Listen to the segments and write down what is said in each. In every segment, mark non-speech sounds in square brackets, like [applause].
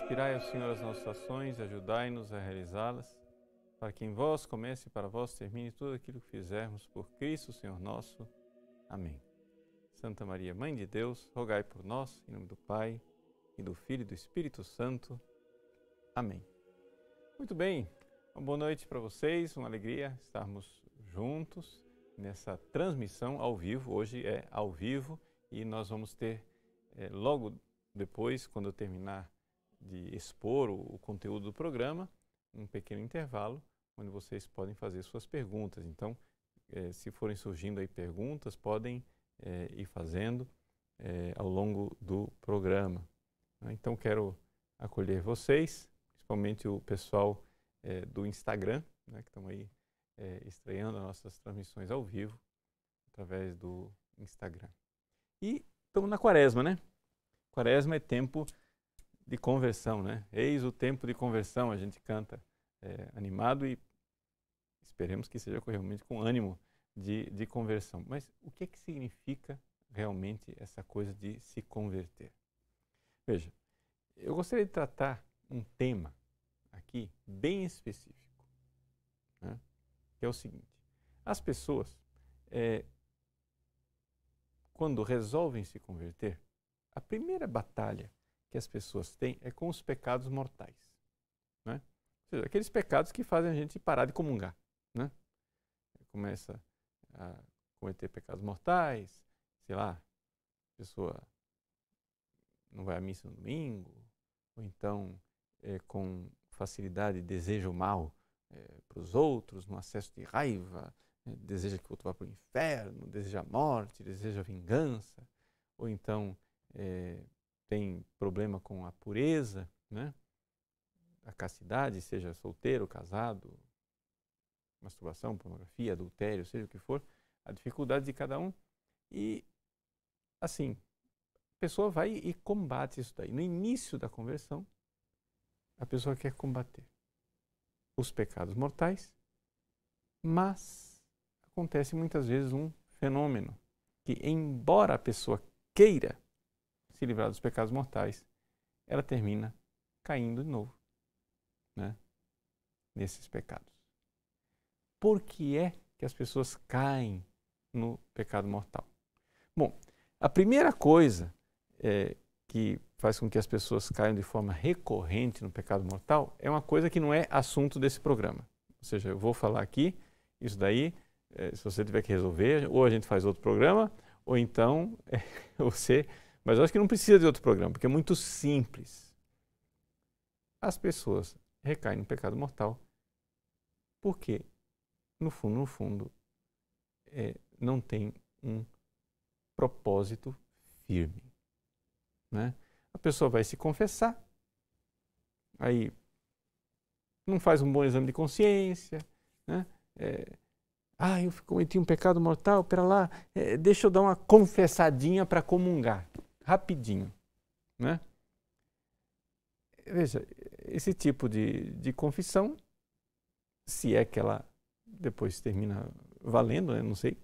Inspirai ao Senhor as nossas ações, ajudai-nos a realizá-las, para que em vós comece e para vós termine tudo aquilo que fizermos por Cristo, Senhor nosso. Amém. Santa Maria, Mãe de Deus, rogai por nós, em nome do Pai, e do Filho e do Espírito Santo. Amém. Muito bem, uma boa noite para vocês, uma alegria estarmos juntos nessa transmissão ao vivo. Hoje é ao vivo e nós vamos ter é, logo depois, quando eu terminar de expor o, o conteúdo do programa, um pequeno intervalo onde vocês podem fazer suas perguntas. Então, eh, se forem surgindo aí perguntas, podem eh, ir fazendo eh, ao longo do programa. Né? Então, quero acolher vocês, principalmente o pessoal do Instagram, né, que estão aí estreando as nossas transmissões ao vivo através do Instagram. E estamos na quaresma, né? Quaresma é tempo de conversão, né? Eis o tempo de conversão, a gente canta é, animado e esperemos que seja realmente com ânimo de, de conversão. Mas o que, é que significa realmente essa coisa de se converter? Veja, eu gostaria de tratar um tema aqui bem específico, né? que é o seguinte: as pessoas, é, quando resolvem se converter, a primeira batalha que as pessoas têm é com os pecados mortais. Né? Seja, aqueles pecados que fazem a gente parar de comungar. Né? Começa a cometer pecados mortais, sei lá, a pessoa não vai à missa no domingo, ou então é, com facilidade deseja o mal é, para os outros, no acesso de raiva, é, deseja que o outro vá para o inferno, deseja a morte, deseja a vingança, ou então é, tem problema com a pureza, né? a castidade, seja solteiro, casado, masturbação, pornografia, adultério, seja o que for, a dificuldade de cada um. E, assim, a pessoa vai e combate isso daí. No início da conversão, a pessoa quer combater os pecados mortais, mas acontece muitas vezes um fenômeno que, embora a pessoa queira se livrar dos pecados mortais, ela termina caindo de novo né, nesses pecados. Por que é que as pessoas caem no pecado mortal? Bom, a primeira coisa é, que faz com que as pessoas caiam de forma recorrente no pecado mortal é uma coisa que não é assunto desse programa. Ou seja, eu vou falar aqui, isso daí, é, se você tiver que resolver, ou a gente faz outro programa, ou então [laughs] é, você mas eu acho que não precisa de outro programa, porque é muito simples. As pessoas recaem no pecado mortal porque, no fundo, no fundo, é, não tem um propósito firme. Né? A pessoa vai se confessar, aí não faz um bom exame de consciência, né? É, ah, eu cometi um pecado mortal, pera lá, é, deixa eu dar uma confessadinha para comungar rapidinho. Né? Veja, esse tipo de, de confissão, se é que ela depois termina valendo, né? não sei,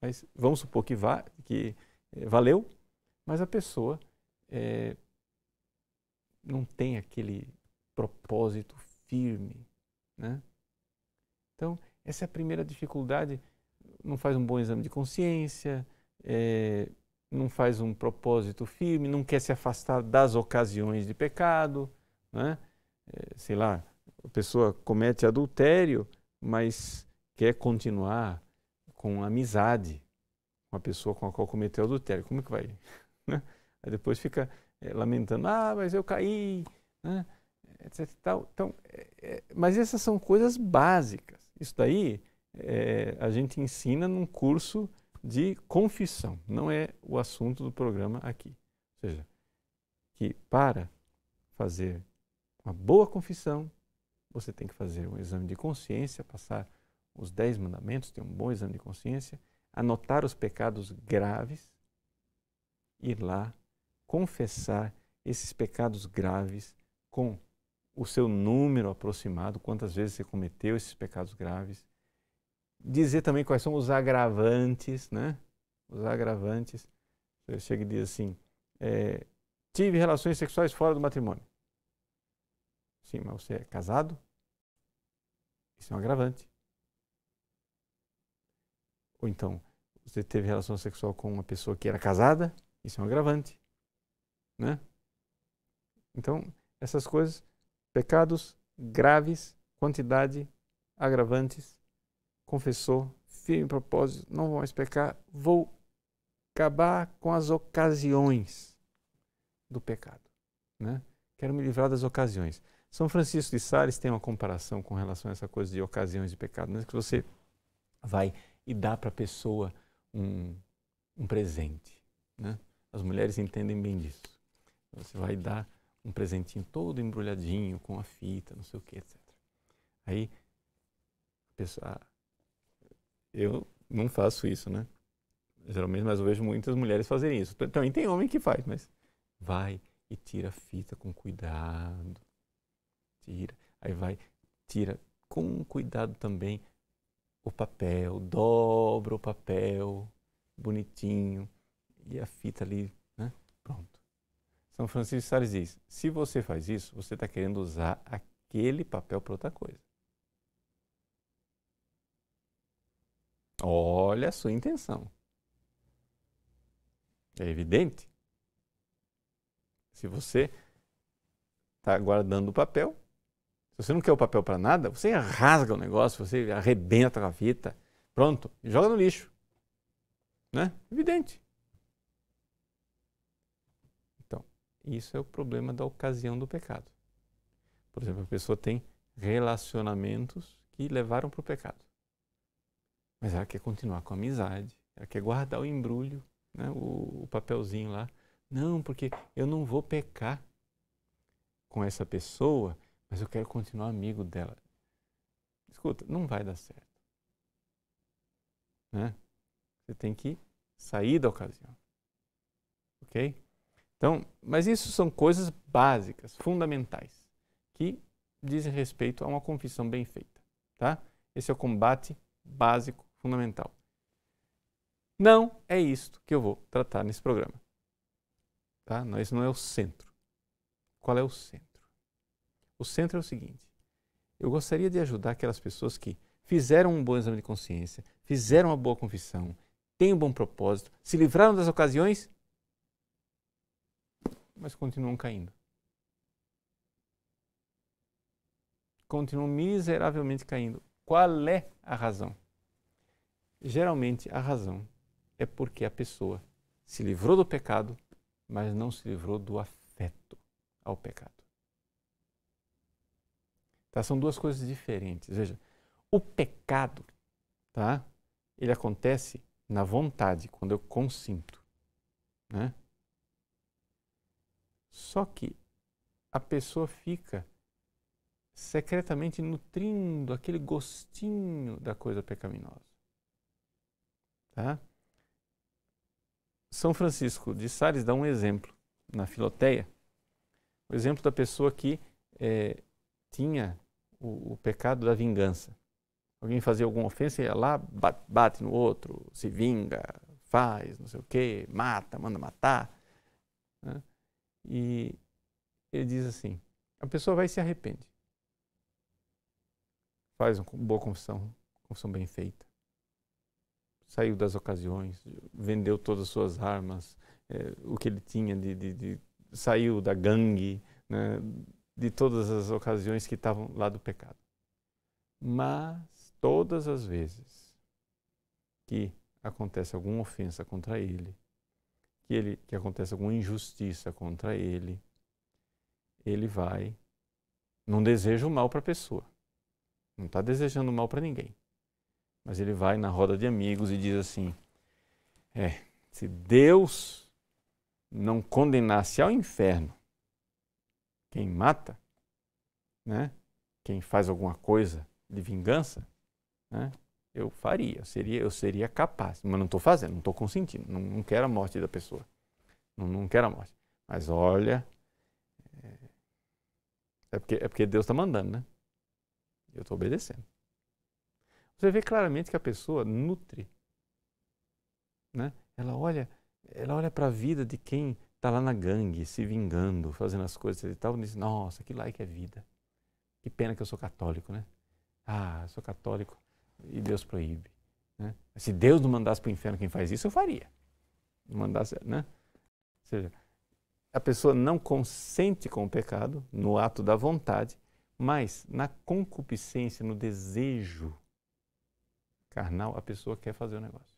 mas vamos supor que, vá, que é, valeu, mas a pessoa é, não tem aquele propósito firme. Né? Então, essa é a primeira dificuldade. Não faz um bom exame de consciência, é, não faz um propósito firme, não quer se afastar das ocasiões de pecado, né? É, sei lá, a pessoa comete adultério, mas quer continuar com amizade com a pessoa com a qual cometeu adultério. Como é que vai? [laughs] Né? Aí depois fica é, lamentando, ah, mas eu caí, né? etc. Tal. Então, é, é, mas essas são coisas básicas. Isso daí é, a gente ensina num curso de confissão, não é o assunto do programa aqui. Ou seja, que para fazer uma boa confissão, você tem que fazer um exame de consciência, passar os dez mandamentos, ter um bom exame de consciência, anotar os pecados graves, ir lá, confessar esses pecados graves com o seu número aproximado, quantas vezes você cometeu esses pecados graves, dizer também quais são os agravantes, né? Os agravantes. Você chega e diz assim: é, tive relações sexuais fora do matrimônio. Sim, mas você é casado? Isso é um agravante. Ou então, você teve relação sexual com uma pessoa que era casada? Isso é um agravante. Né? Então, essas coisas, pecados graves, quantidade, agravantes, confessou, firme propósito, não vou mais pecar, vou acabar com as ocasiões do pecado. Né? Quero me livrar das ocasiões. São Francisco de Sales tem uma comparação com relação a essa coisa de ocasiões de pecado. Não é que você vai e dá para a pessoa um, um presente. Né? As mulheres entendem bem disso. Você vai dar um presentinho todo embrulhadinho, com a fita, não sei o que, etc. Aí, a pessoa, eu não faço isso, né? Geralmente, mas eu vejo muitas mulheres fazerem isso. Também tem homem que faz, mas vai e tira a fita com cuidado. Tira. Aí vai, tira com cuidado também o papel, dobra o papel bonitinho e a fita ali, né? Pronto. São Francisco de Sales diz: se você faz isso, você está querendo usar aquele papel para outra coisa. Olha a sua intenção. É evidente. Se você está guardando o papel, se você não quer o papel para nada, você rasga o negócio, você arrebenta a fita, pronto, e joga no lixo. Né? Evidente. Então, isso é o problema da ocasião do pecado. Por exemplo, a pessoa tem relacionamentos que levaram para o pecado. Mas ela quer continuar com a amizade, ela quer guardar o embrulho, né? o, o papelzinho lá. Não, porque eu não vou pecar com essa pessoa mas eu quero continuar amigo dela. Escuta, não vai dar certo. Né? Você tem que sair da ocasião. Ok? Então, mas isso são coisas básicas, fundamentais, que dizem respeito a uma confissão bem feita. Tá? Esse é o combate básico, fundamental. Não é isto que eu vou tratar nesse programa. Tá? Não, esse não é o centro. Qual é o centro? O centro é o seguinte: eu gostaria de ajudar aquelas pessoas que fizeram um bom exame de consciência, fizeram uma boa confissão, têm um bom propósito, se livraram das ocasiões, mas continuam caindo. Continuam miseravelmente caindo. Qual é a razão? Geralmente a razão é porque a pessoa se livrou do pecado, mas não se livrou do afeto ao pecado. Tá? São duas coisas diferentes. Veja, o pecado, tá? ele acontece na vontade, quando eu consinto. Né? Só que a pessoa fica secretamente nutrindo aquele gostinho da coisa pecaminosa. Tá? São Francisco de Sales dá um exemplo na Filoteia, o exemplo da pessoa que é, tinha o, o pecado da vingança. Alguém fazia alguma ofensa, ia lá, bate no outro, se vinga, faz, não sei o quê, mata, manda matar. Né? E ele diz assim: a pessoa vai e se arrepende. Faz uma boa confissão, confissão bem feita. Saiu das ocasiões, vendeu todas as suas armas, é, o que ele tinha de, de, de saiu da gangue, né, de todas as ocasiões que estavam lá do pecado. Mas todas as vezes que acontece alguma ofensa contra ele, que, ele, que acontece alguma injustiça contra ele, ele vai, não deseja o mal para a pessoa, não está desejando mal para ninguém, mas ele vai na roda de amigos e diz assim: é, se Deus não condenasse ao inferno quem mata, né? quem faz alguma coisa de vingança, né? eu faria, eu seria, eu seria capaz. Mas não estou fazendo, não estou consentindo, não, não, quero a morte da pessoa. Não, não quero a morte. Mas olha, é, é porque, é porque Deus está mandando, né? Eu estou obedecendo. Você vê claramente que a pessoa nutre, né? Ela olha, ela olha para a vida de quem está lá na gangue, se vingando, fazendo as coisas e tal, e diz, nossa, que lá que é vida. Que pena que eu sou católico, né? Ah, eu sou católico e Deus proíbe. Né? Se Deus não mandasse para o inferno quem faz isso, eu faria. Não mandasse, né? Ou seja, a pessoa não consente com o pecado no ato da vontade, mas na concupiscência, no desejo carnal, a pessoa quer fazer o negócio.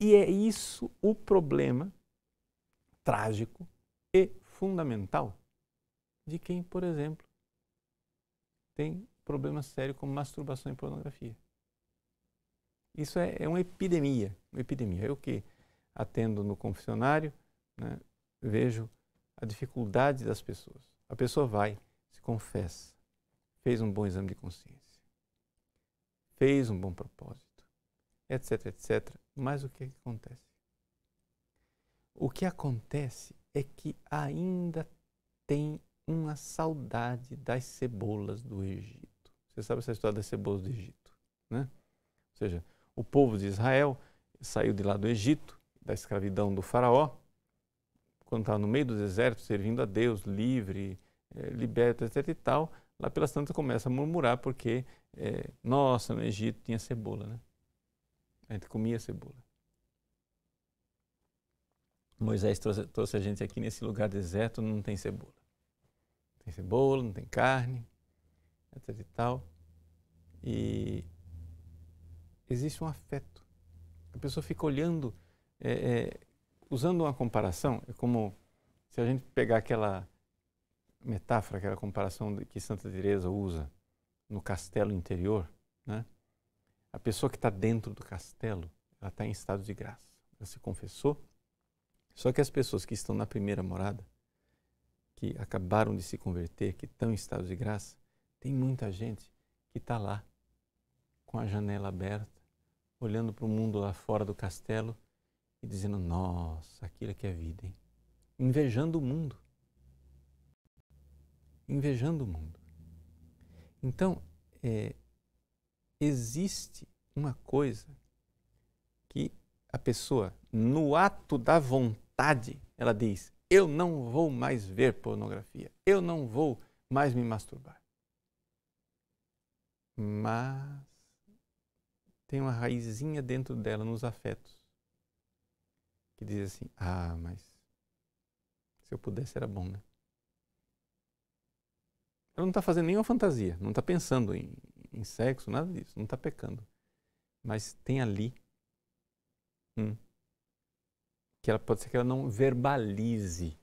E é isso o problema trágico e fundamental de quem, por exemplo, tem problema sério como masturbação e pornografia. Isso é, é uma epidemia, uma epidemia. Eu que atendo no confessionário, né, vejo a dificuldade das pessoas. A pessoa vai, se confessa, fez um bom exame de consciência, fez um bom propósito, etc, etc. Mas o que, é que acontece? O que acontece é que ainda tem uma saudade das cebolas do Egito. Você sabe essa história das cebolas do Egito, né? Ou seja, o povo de Israel saiu de lá do Egito, da escravidão do faraó, quando estava no meio do deserto, servindo a Deus, livre, é, liberto, etc e tal, lá pelas tantas começa a murmurar porque, é, nossa, no Egito tinha cebola, né? A gente comia cebola. Moisés trouxe, trouxe a gente aqui nesse lugar deserto, não tem cebola. Não tem cebola, não tem carne, etc e tal. E existe um afeto. A pessoa fica olhando, é, é, usando uma comparação, é como se a gente pegar aquela metáfora, aquela comparação que Santa Teresa usa no castelo interior, né? A pessoa que está dentro do castelo, ela está em estado de graça. Ela se confessou. Só que as pessoas que estão na primeira morada, que acabaram de se converter, que estão em estado de graça, tem muita gente que está lá, com a janela aberta, olhando para o mundo lá fora do castelo e dizendo: Nossa, aquilo aqui é vida, hein? Invejando o mundo. Invejando o mundo. Então, é, existe uma coisa que a pessoa, no ato da vontade, ela diz: Eu não vou mais ver pornografia, eu não vou mais me masturbar mas tem uma raizinha dentro dela nos afetos que diz assim: ah, mas se eu pudesse era bom, né? Ela não está fazendo nenhuma fantasia, não está pensando em, em, sexo, nada disso, não está pecando. Mas tem ali que ela pode ser que ela não verbalize,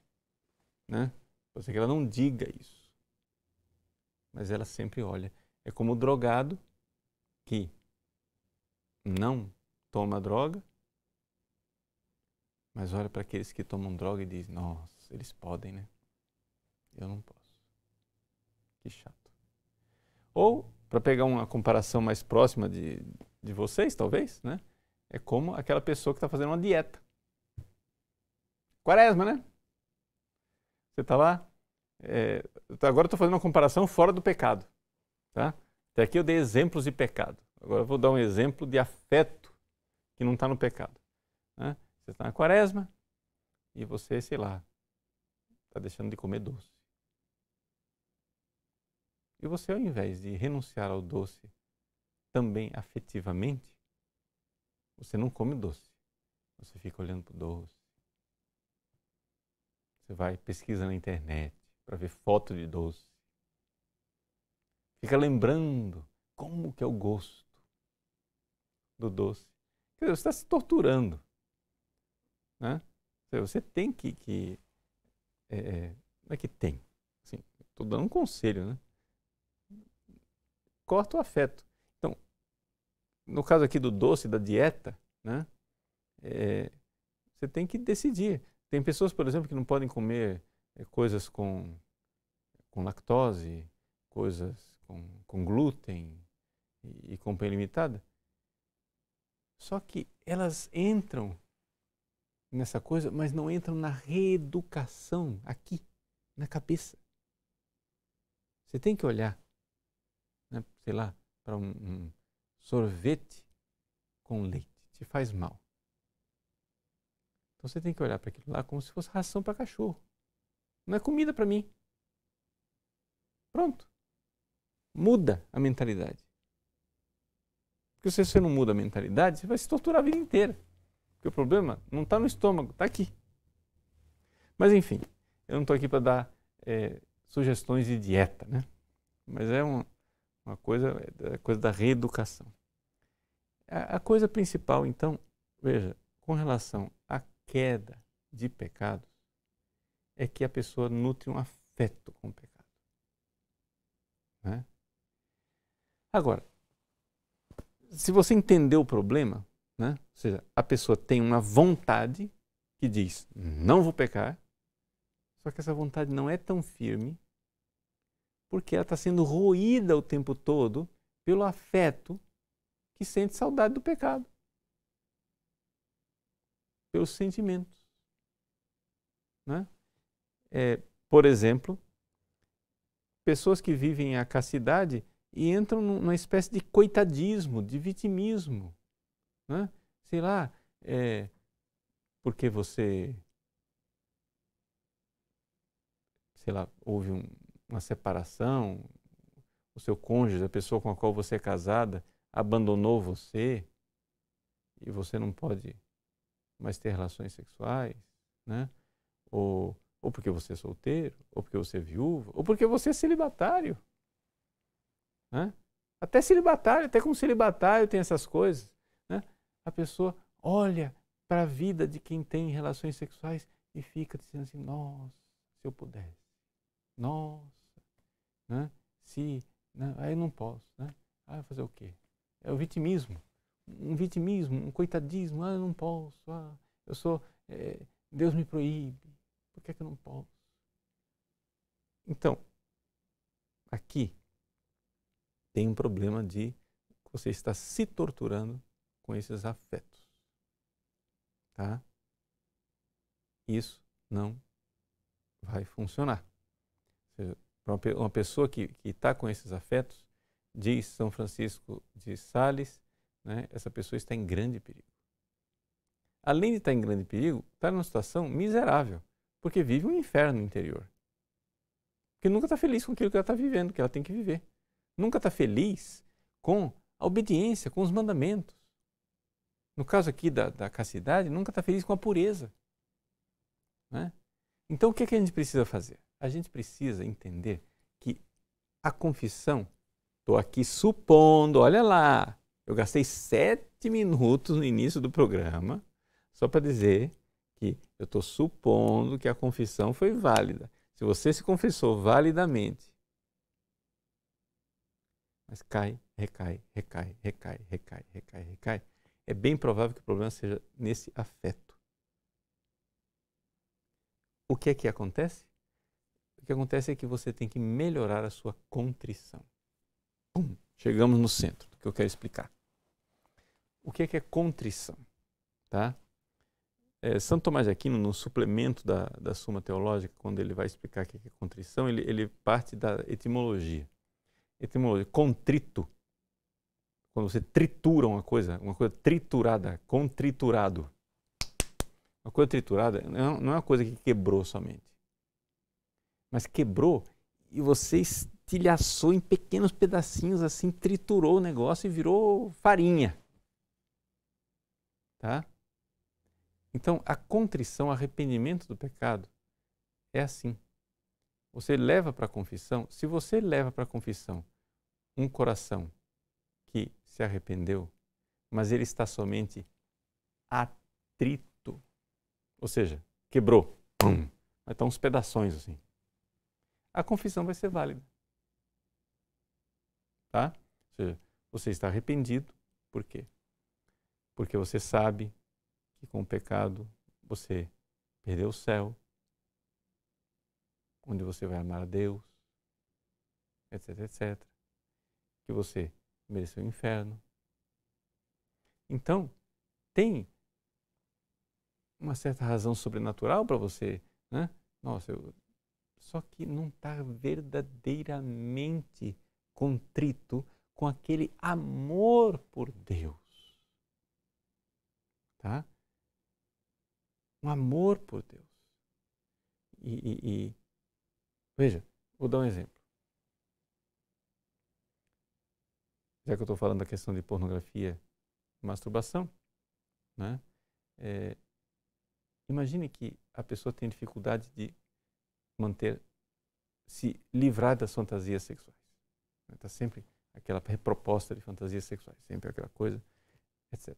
né? Pode ser que ela não diga isso, mas ela sempre olha. É como o drogado que não toma droga, mas olha para aqueles que tomam droga e diz: Nossa, eles podem, né? Eu não posso. Que chato. Ou, para pegar uma comparação mais próxima de, de vocês, talvez, né? É como aquela pessoa que está fazendo uma dieta. Quaresma, né? Você está lá. É, agora estou fazendo uma comparação fora do pecado. Tá? Até aqui eu dei exemplos de pecado. Agora eu vou dar um exemplo de afeto que não está no pecado. Né? Você está na quaresma e você, sei lá, está deixando de comer doce. E você, ao invés de renunciar ao doce também afetivamente, você não come doce. Você fica olhando para o doce. Você vai pesquisa na internet para ver foto de doce. Fica lembrando como que é o gosto do doce. Quer dizer, você está se torturando. Né? Você tem que. que é, é, não é que tem. Estou dando um conselho. Né? Corta o afeto. Então, no caso aqui do doce, da dieta, né? É, você tem que decidir. Tem pessoas, por exemplo, que não podem comer é, coisas com, com lactose, coisas com, com glúten e, e companhia limitada. Só que elas entram nessa coisa, mas não entram na reeducação aqui, na cabeça. Você tem que olhar, sei lá, para um, um sorvete com leite, te faz mal. Então você tem que olhar para aquilo lá como se fosse ração para cachorro. Não é comida para mim. Pronto. muda a mentalidade. Porque se você não muda a mentalidade, você vai se torturar a vida inteira. Porque o problema não está no estômago, está aqui. Mas enfim, eu não estou aqui para dar é, sugestões de dieta, né? Mas é uma, uma coisa, é coisa da reeducação. A, a coisa principal, então, veja, com relação à queda de pecados, é que a pessoa nutre um afeto com o pecado. Né? Agora, se você entender o problema, né? ou seja, a pessoa tem uma vontade que diz, não vou pecar, só que essa vontade não é tão firme, porque ela está sendo roída o tempo todo pelo afeto que sente saudade do pecado. Pelos sentimentos. Né? É, por exemplo, pessoas que vivem a castidade e entram numa espécie de coitadismo, de vitimismo. Né? Sei lá, é, porque você, sei lá, houve um, uma separação, o seu cônjuge, a pessoa com a qual você é casada, abandonou você e você não pode mais ter relações sexuais, né? Ou, ou porque você é solteiro, ou porque você é viúva, ou porque você é celibatário. Né? Até celibatário, até como celibatário tem essas coisas. Né? A pessoa olha para a vida de quem tem relações sexuais e fica dizendo assim: nossa, se eu pudesse, nossa, né? se. Né? Aí não posso. Né? Ah, fazer o quê? É o vitimismo. Um vitimismo, um coitadismo. Ah, eu não posso. Ah, eu sou. É, Deus me proíbe. Por que, é que eu não posso? Então, aqui tem um problema de você está se torturando com esses afetos. Tá? Isso não vai funcionar. Para uma pessoa que está com esses afetos, diz São Francisco de Sales, né, essa pessoa está em grande perigo. Além de estar em grande perigo, está numa situação miserável, porque vive um inferno interior. Porque nunca está feliz com aquilo que ela está vivendo, que ela tem que viver nunca está feliz com a obediência, com os mandamentos. No caso aqui da, da castidade, nunca está feliz com a pureza. Né? Então, o que, é que a gente precisa fazer? A gente precisa entender que a confissão, estou aqui supondo, olha lá, eu gastei sete minutos no início do programa só para dizer que eu estou supondo que a confissão foi válida. Se você se confessou validamente mas cai, recai, recai, recai, recai, recai, recai. É bem provável que o problema seja nesse afeto. O que é que acontece? O que acontece é que você tem que melhorar a sua contrição. Pum, chegamos no centro do que eu quero explicar. O que é que é contrição? Tá? É, Santo Tomás de Aquino, no suplemento da, da Suma Teológica, quando ele vai explicar o que é contrição, ele, ele parte da etimologia etimologia, contrito. Quando você tritura uma coisa, uma coisa triturada, contriturado. Uma coisa triturada não é uma coisa que quebrou somente. Mas quebrou e você estilhaçou em pequenos pedacinhos, assim, triturou o negócio e virou farinha. Tá? Então, a contrição, arrependimento do pecado é assim. Você leva para a confissão, se você leva para a confissão um coração que se arrependeu, mas ele está somente atrito, ou seja, quebrou, pum, vai estar uns pedaços assim. A confissão vai ser válida. Tá? Ou seja, você está arrependido, por quê? Porque você sabe que com o pecado você perdeu o céu, onde você vai amar a Deus, etc, etc que você mereceu o inferno. Então, tem uma certa razão sobrenatural para você, né? Nossa, eu... só que não está verdadeiramente contrito com aquele amor por Deus. Tá? Um amor por Deus. E, e, e veja, vou dar um exemplo. já que eu estou falando da questão de pornografia e masturbação, né? É, imagine que a pessoa tem dificuldade de manter, se livrar das fantasias sexuais. Está sempre aquela proposta de fantasias sexuais, sempre aquela coisa, etc.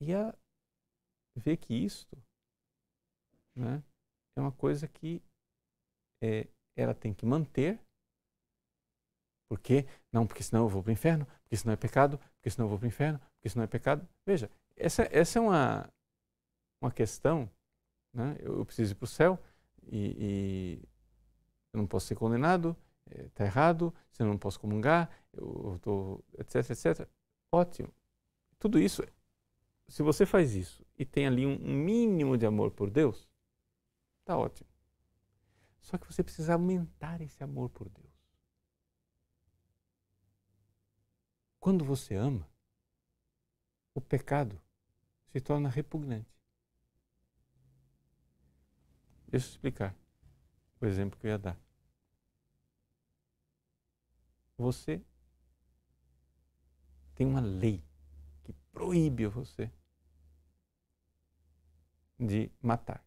E a ver que isto né, é uma coisa que é, ela tem que manter. Por quê? Não, porque senão eu vou para o inferno, porque senão é pecado, porque senão eu vou para o inferno, porque senão é pecado. Veja, essa, essa é uma, uma questão. Né? Eu, preciso ir para o céu e, e, eu não posso ser condenado, está é, errado, se eu não posso comungar, eu estou, etc, etc. Ótimo. Tudo isso, se você faz isso e tem ali um mínimo de amor por Deus, está ótimo. Só que você precisa aumentar esse amor por Deus. Quando você ama, o pecado se torna repugnante. Deixa eu explicar o exemplo que eu ia dar. Você tem uma lei que proíbe você de matar.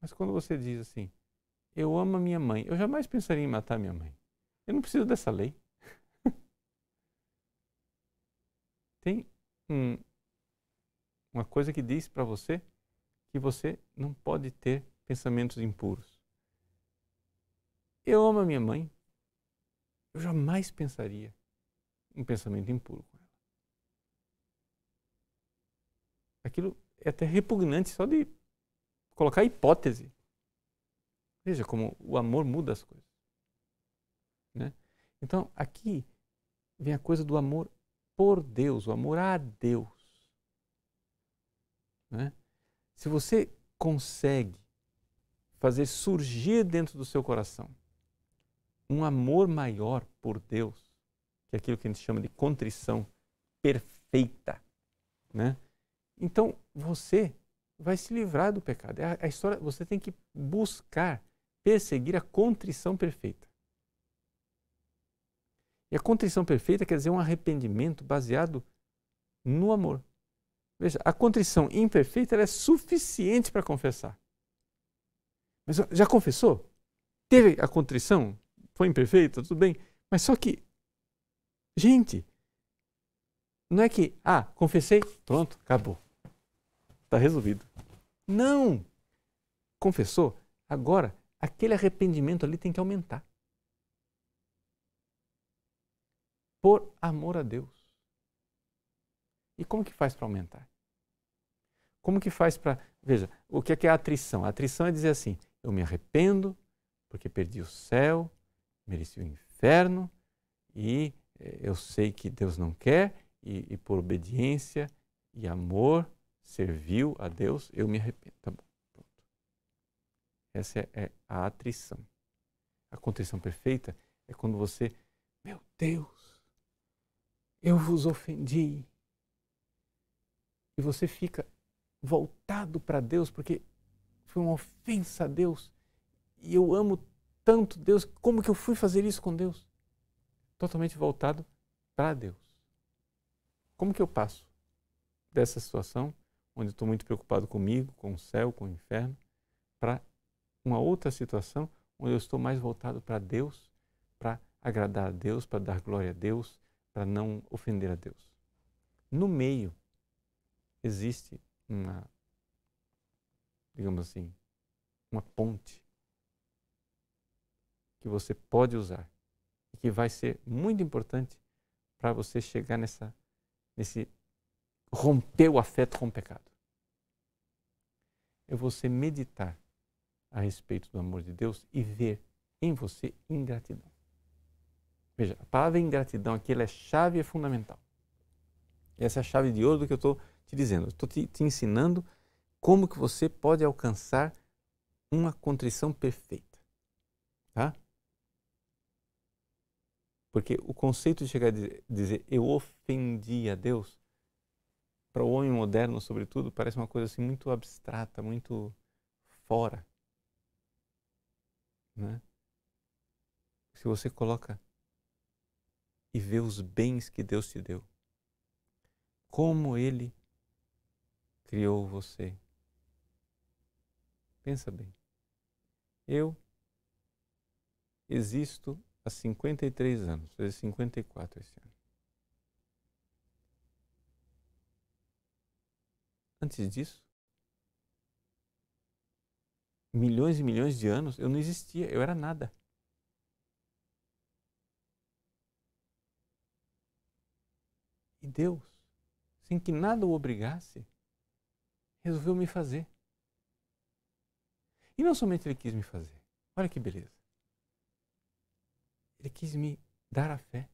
Mas quando você diz assim, eu amo a minha mãe, eu jamais pensaria em matar minha mãe. Eu não preciso dessa lei. [laughs] Tem um, uma coisa que diz para você que você não pode ter pensamentos impuros. Eu amo a minha mãe. Eu jamais pensaria um pensamento impuro com ela. Aquilo é até repugnante só de colocar hipótese. Veja como o amor muda as coisas. Né? Então, aqui vem a coisa do amor por Deus, o amor a Deus. Né? Se você consegue fazer surgir dentro do seu coração um amor maior por Deus, que é aquilo que a gente chama de contrição perfeita, né? Então você vai se livrar do pecado. É a, história, você tem que buscar, perseguir a contrição perfeita. E a contrição perfeita quer dizer um arrependimento baseado no amor. Veja, a contrição imperfeita é suficiente para confessar. Mas já confessou? Teve a contrição? Foi imperfeita? Tudo bem. Mas só que, gente, não é que, ah, confessei, pronto, acabou. Está resolvido. Não! Confessou? Agora, aquele arrependimento ali tem que aumentar. Por amor a Deus. E como que faz para aumentar? Como que faz para. Veja, o que é, que é a atrição? A atrição é dizer assim: eu me arrependo porque perdi o céu, mereci o inferno e eh, eu sei que Deus não quer e, e por obediência e amor serviu a Deus, eu me arrependo. Tá bom. Pronto. Essa é, é a atrição. A contrição perfeita é quando você, meu Deus, eu vos ofendi. E você fica voltado para Deus, porque foi uma ofensa a Deus. E eu amo tanto Deus, como que eu fui fazer isso com Deus? Totalmente voltado para Deus. Como que eu passo dessa situação onde estou muito preocupado comigo, com o céu, com o inferno, para uma outra situação onde eu estou mais voltado para Deus, para agradar a Deus, para dar glória a Deus, para não ofender a Deus. No meio existe uma, digamos assim, uma ponte que você pode usar e que vai ser muito importante para você chegar nessa, nesse romper o afeto com o pecado é você meditar a respeito do amor de Deus e ver em você ingratidão. Veja, a palavra ingratidão aqui é chave é fundamental. Essa é a chave de ouro do que eu estou te dizendo. Estou te, te ensinando como que você pode alcançar uma contrição perfeita. Tá? Porque o conceito de chegar a dizer eu ofendi a Deus para o homem moderno, sobretudo, parece uma coisa assim muito abstrata, muito fora. Né? Se você coloca e vê os bens que Deus te deu, como Ele criou você. Pensa bem. Eu existo há 53 anos, fazer 54 esse ano. Antes disso, milhões e milhões de anos, eu não existia, eu era nada. E Deus, sem que nada o obrigasse, resolveu me fazer. E não somente Ele quis me fazer, olha que beleza. Ele quis me dar a fé,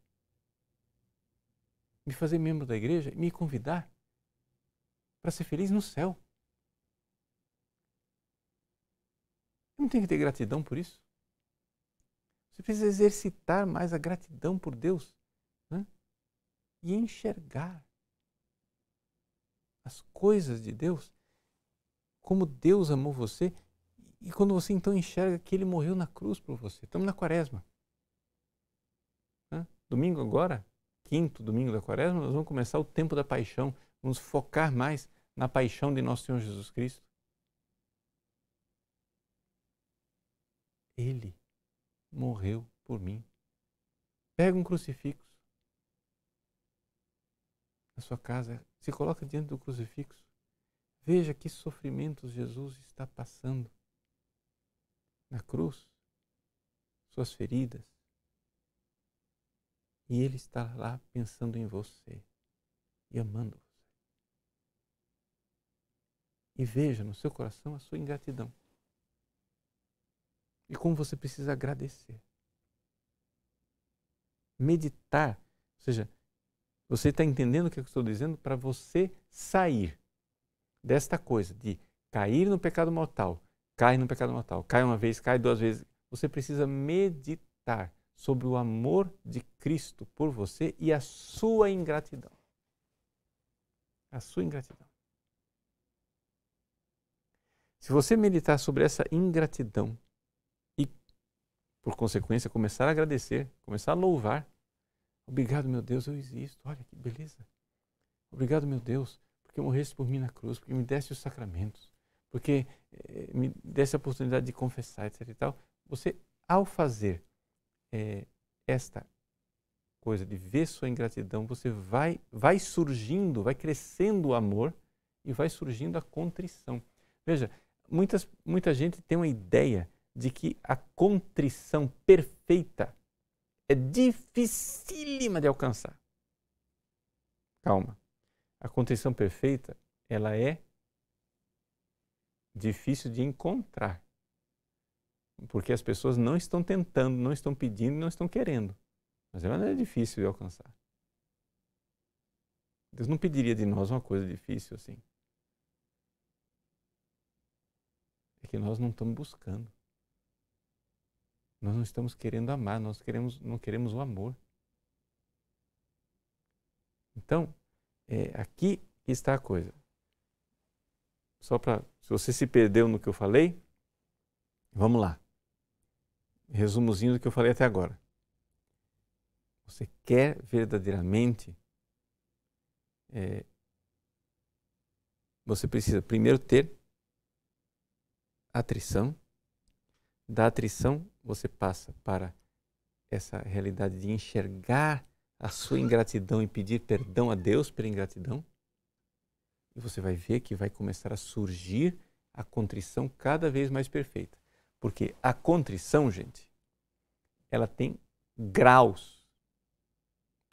me fazer membro da igreja e me convidar para ser feliz no céu. Eu não tenho que ter gratidão por isso. Você precisa exercitar mais a gratidão por Deus né? e enxergar as coisas de Deus, como Deus amou você e quando você então enxerga que Ele morreu na cruz por você. Estamos na quaresma. Né? Domingo agora, quinto domingo da quaresma, nós vamos começar o tempo da paixão. Vamos focar mais na paixão de nosso Senhor Jesus Cristo. Ele morreu por mim. Pega um crucifixo na sua casa, se coloca diante do crucifixo. Veja que sofrimentos Jesus está passando na cruz, suas feridas. E Ele está lá pensando em você e amando você. E veja no seu coração a sua ingratidão e como você precisa agradecer. Meditar, ou seja, você está entendendo o que eu estou dizendo? Para você sair desta coisa de cair no pecado mortal, cai no pecado mortal, cai uma vez, cai duas vezes. Você precisa meditar sobre o amor de Cristo por você e a sua ingratidão. A sua ingratidão. Se você meditar sobre essa ingratidão, por consequência, começar a agradecer, começar a louvar. Obrigado, meu Deus, eu existo. Olha que beleza. Obrigado, meu Deus, porque morreste por mim na cruz, porque me deste os sacramentos, porque eh, me deste a oportunidade de confessar, etc. E tal. Você, ao fazer eh, esta coisa de ver sua ingratidão, você vai, vai surgindo, vai crescendo o amor e vai surgindo a contrição. Veja, muitas, muita gente tem uma ideia de que a contrição perfeita é dificílima de alcançar. Calma. A contrição perfeita, ela é difícil de encontrar. Porque as pessoas não estão tentando, não estão pedindo, não estão querendo. Mas ela não é difícil de alcançar. Deus não pediria de nós uma coisa difícil assim. É que nós não estamos buscando. Nós não estamos querendo amar, nós queremos, não queremos o amor. Então, é, aqui está a coisa. Só para, se você se perdeu no que eu falei, vamos lá. Resumozinho do que eu falei até agora. Você quer verdadeiramente, é, você precisa primeiro ter atrição, da atrição você passa para essa realidade de enxergar a sua ingratidão e pedir perdão a Deus pela ingratidão. E você vai ver que vai começar a surgir a contrição cada vez mais perfeita. Porque a contrição, gente, ela tem graus.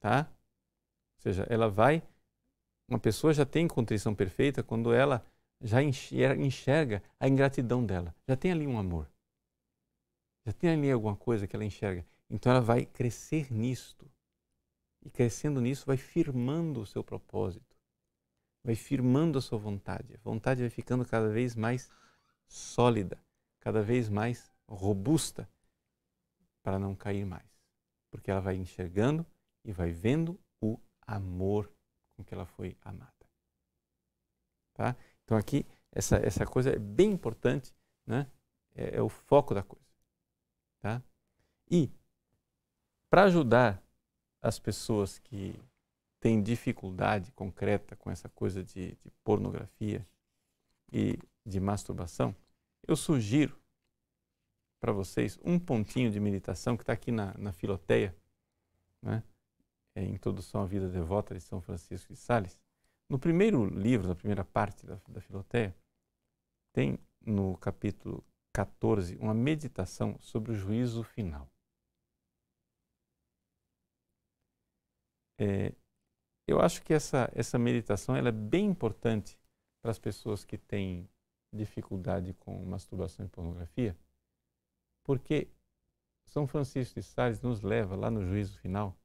Tá? Ou seja, ela vai. Uma pessoa já tem contrição perfeita quando ela já enxerga a ingratidão dela. Já tem ali um amor. Já tem ali alguma coisa que ela enxerga. Então ela vai crescer nisto. E crescendo nisso, vai firmando o seu propósito. Vai firmando a sua vontade. A vontade vai ficando cada vez mais sólida, cada vez mais robusta, para não cair mais. Porque ela vai enxergando e vai vendo o amor com que ela foi amada. Tá? Então aqui, essa, essa coisa é bem importante, né? é, é o foco da coisa. Tá? E para ajudar as pessoas que têm dificuldade concreta com essa coisa de, de pornografia e de masturbação, eu sugiro para vocês um pontinho de meditação que está aqui na, na Filoteia, né? é Introdução à Vida Devota de São Francisco de Sales. No primeiro livro, na primeira parte da, da Filoteia, tem no capítulo 14 uma meditação sobre o juízo final. É, eu acho que essa, essa meditação ela é bem importante para as pessoas que têm dificuldade com masturbação e pornografia, porque São Francisco de Sales nos leva lá no juízo final,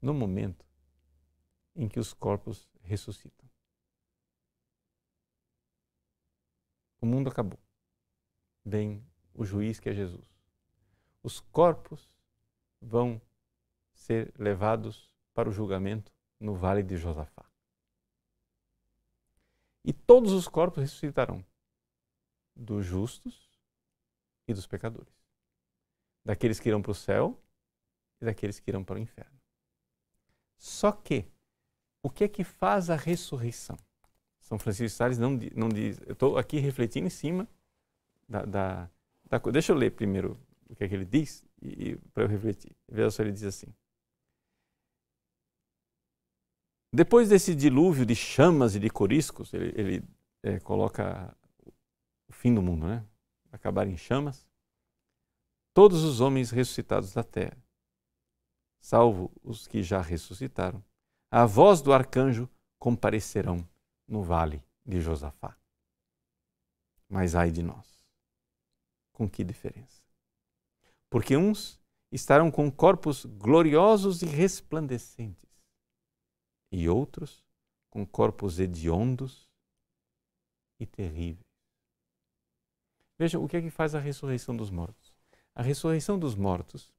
no momento em que os corpos ressuscitam. O mundo acabou. Vem o juiz que é Jesus. Os corpos vão ser levados para o julgamento no vale de Josafá. E todos os corpos ressuscitarão dos justos e dos pecadores, daqueles que irão para o céu e daqueles que irão para o inferno. Só que, o que é que faz a ressurreição? São Francisco de Sales não, não diz. Eu estou aqui refletindo em cima da, da, da, Deixa eu ler primeiro o que é que ele diz e, e para eu refletir. Veja só, ele diz assim. Depois desse dilúvio de chamas e de coriscos, ele, ele é, coloca o fim do mundo, né? Acabar em chamas. Todos os homens ressuscitados da terra, salvo os que já ressuscitaram, a voz do arcanjo comparecerão no vale de Josafá. Mas ai de nós. Com que diferença? Porque uns estarão com corpos gloriosos e resplandecentes, e outros com corpos hediondos e terríveis. Veja o que é que faz a ressurreição dos mortos. A ressurreição dos mortos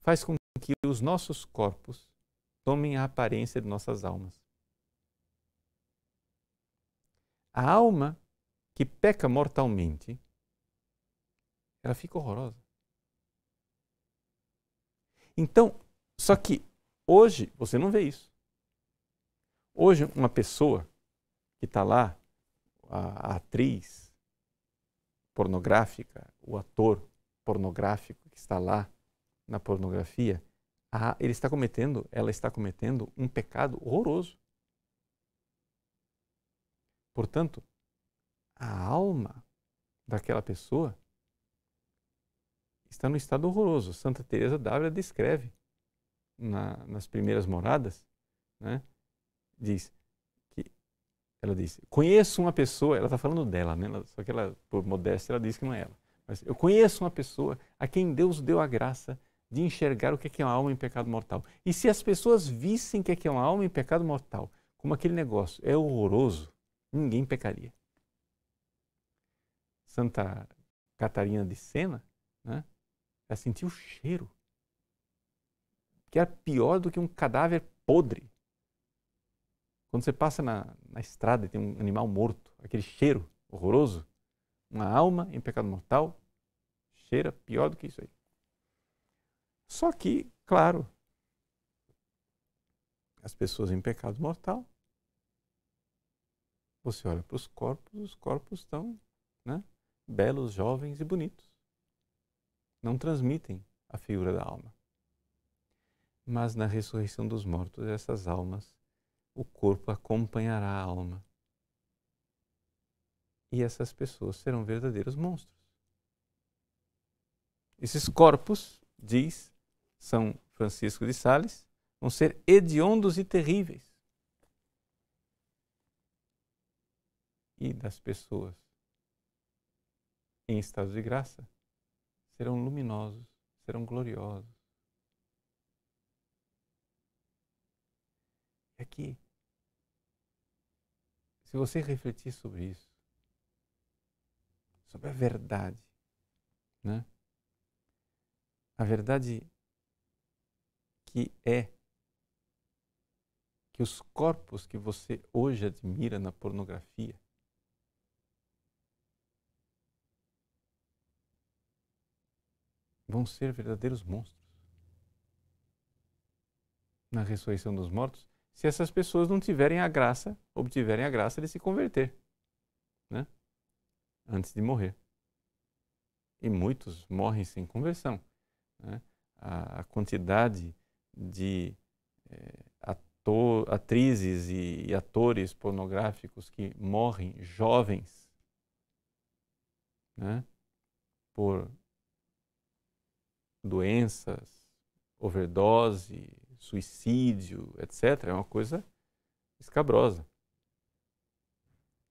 faz com que os nossos corpos tomem a aparência de nossas almas. A alma que peca mortalmente, ela fica horrorosa. Então, só que hoje você não vê isso. Hoje, uma pessoa que está lá, a, atriz pornográfica, o ator pornográfico que está lá na pornografia, a, ele está cometendo, ela está cometendo um pecado horroroso. Portanto, a alma daquela pessoa está no estado horroroso. Santa Teresa d'Ávila descreve na, nas primeiras moradas, né? Diz que ela diz: conheço uma pessoa. Ela está falando dela, né? Só que ela, por modéstia, ela diz que não é ela. Mas eu conheço uma pessoa a quem Deus deu a graça de enxergar o que é uma alma em pecado mortal. E se as pessoas vissem o que é uma alma em pecado mortal, como aquele negócio é horroroso, ninguém pecaria. Santa Catarina de Sena, né, ela sentiu o cheiro, que era pior do que um cadáver podre. Quando você passa na, na estrada e tem um animal morto, aquele cheiro horroroso, uma alma em pecado mortal cheira pior do que isso aí. Só que, claro, as pessoas em pecado mortal você olha para os corpos, os corpos estão né, belos, jovens e bonitos. Não transmitem a figura da alma. Mas na ressurreição dos mortos, essas almas, o corpo acompanhará a alma. E essas pessoas serão verdadeiros monstros. Esses corpos, diz São Francisco de Sales, vão ser hediondos e terríveis. e das pessoas em estado de graça serão luminosos, serão gloriosos. Aqui, se você refletir sobre isso, sobre a verdade, né? A verdade que é que os corpos que você hoje admira na pornografia vão ser verdadeiros monstros. na ressurreição dos mortos se essas pessoas não tiverem a graça, obtiverem a graça de se converter, né? Antes de morrer. E muitos morrem sem conversão. Né? A, a, quantidade de é, ator, atrizes e, e atores pornográficos que morrem jovens né? por doenças, overdose, suicídio, etc., é uma coisa escabrosa.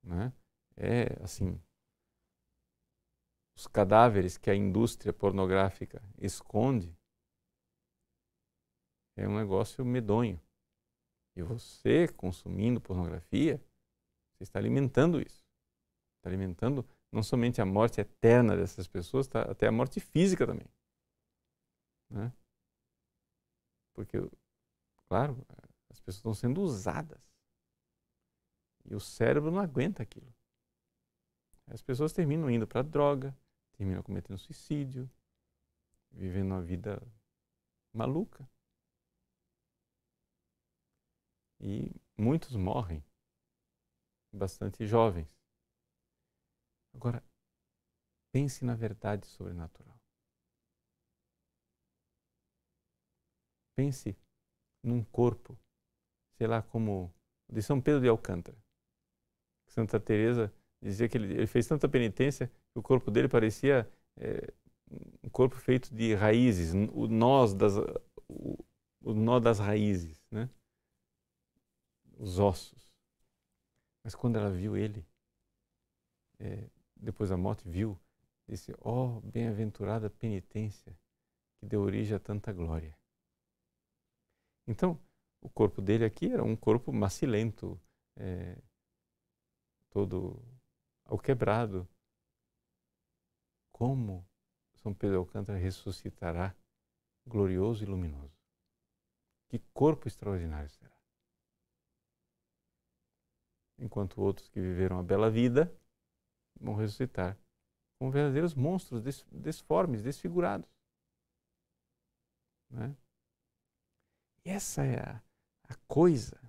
Né? É assim, os cadáveres que a indústria pornográfica esconde é um negócio medonho. E você consumindo pornografia, você está alimentando isso. Está alimentando não somente a morte eterna dessas pessoas, tá, até a morte física também. Né? Porque, claro, as pessoas estão sendo usadas. E o cérebro não aguenta aquilo. As pessoas terminam indo para droga, terminam cometendo suicídio, vivendo uma vida maluca. E muitos morrem bastante jovens. Agora, pense na verdade sobrenatural. Pense num corpo, sei lá, como de São Pedro de Alcântara. Santa Teresa dizia que ele, ele fez tanta penitência que o corpo dele parecia é, um corpo feito de raízes, o nós das o, o nó das raízes, né? Os ossos. Mas quando ela viu ele, é, depois da morte, viu, disse: ó, oh, bem-aventurada penitência que deu origem a tanta glória. Então, o corpo dele aqui era um corpo macilento, é, todo ao quebrado. Como São Pedro Alcântara ressuscitará glorioso e luminoso? Que corpo extraordinário será! Enquanto outros que viveram a bela vida vão ressuscitar como verdadeiros monstros desformes, desfigurados. Né? Essa é a, a coisa.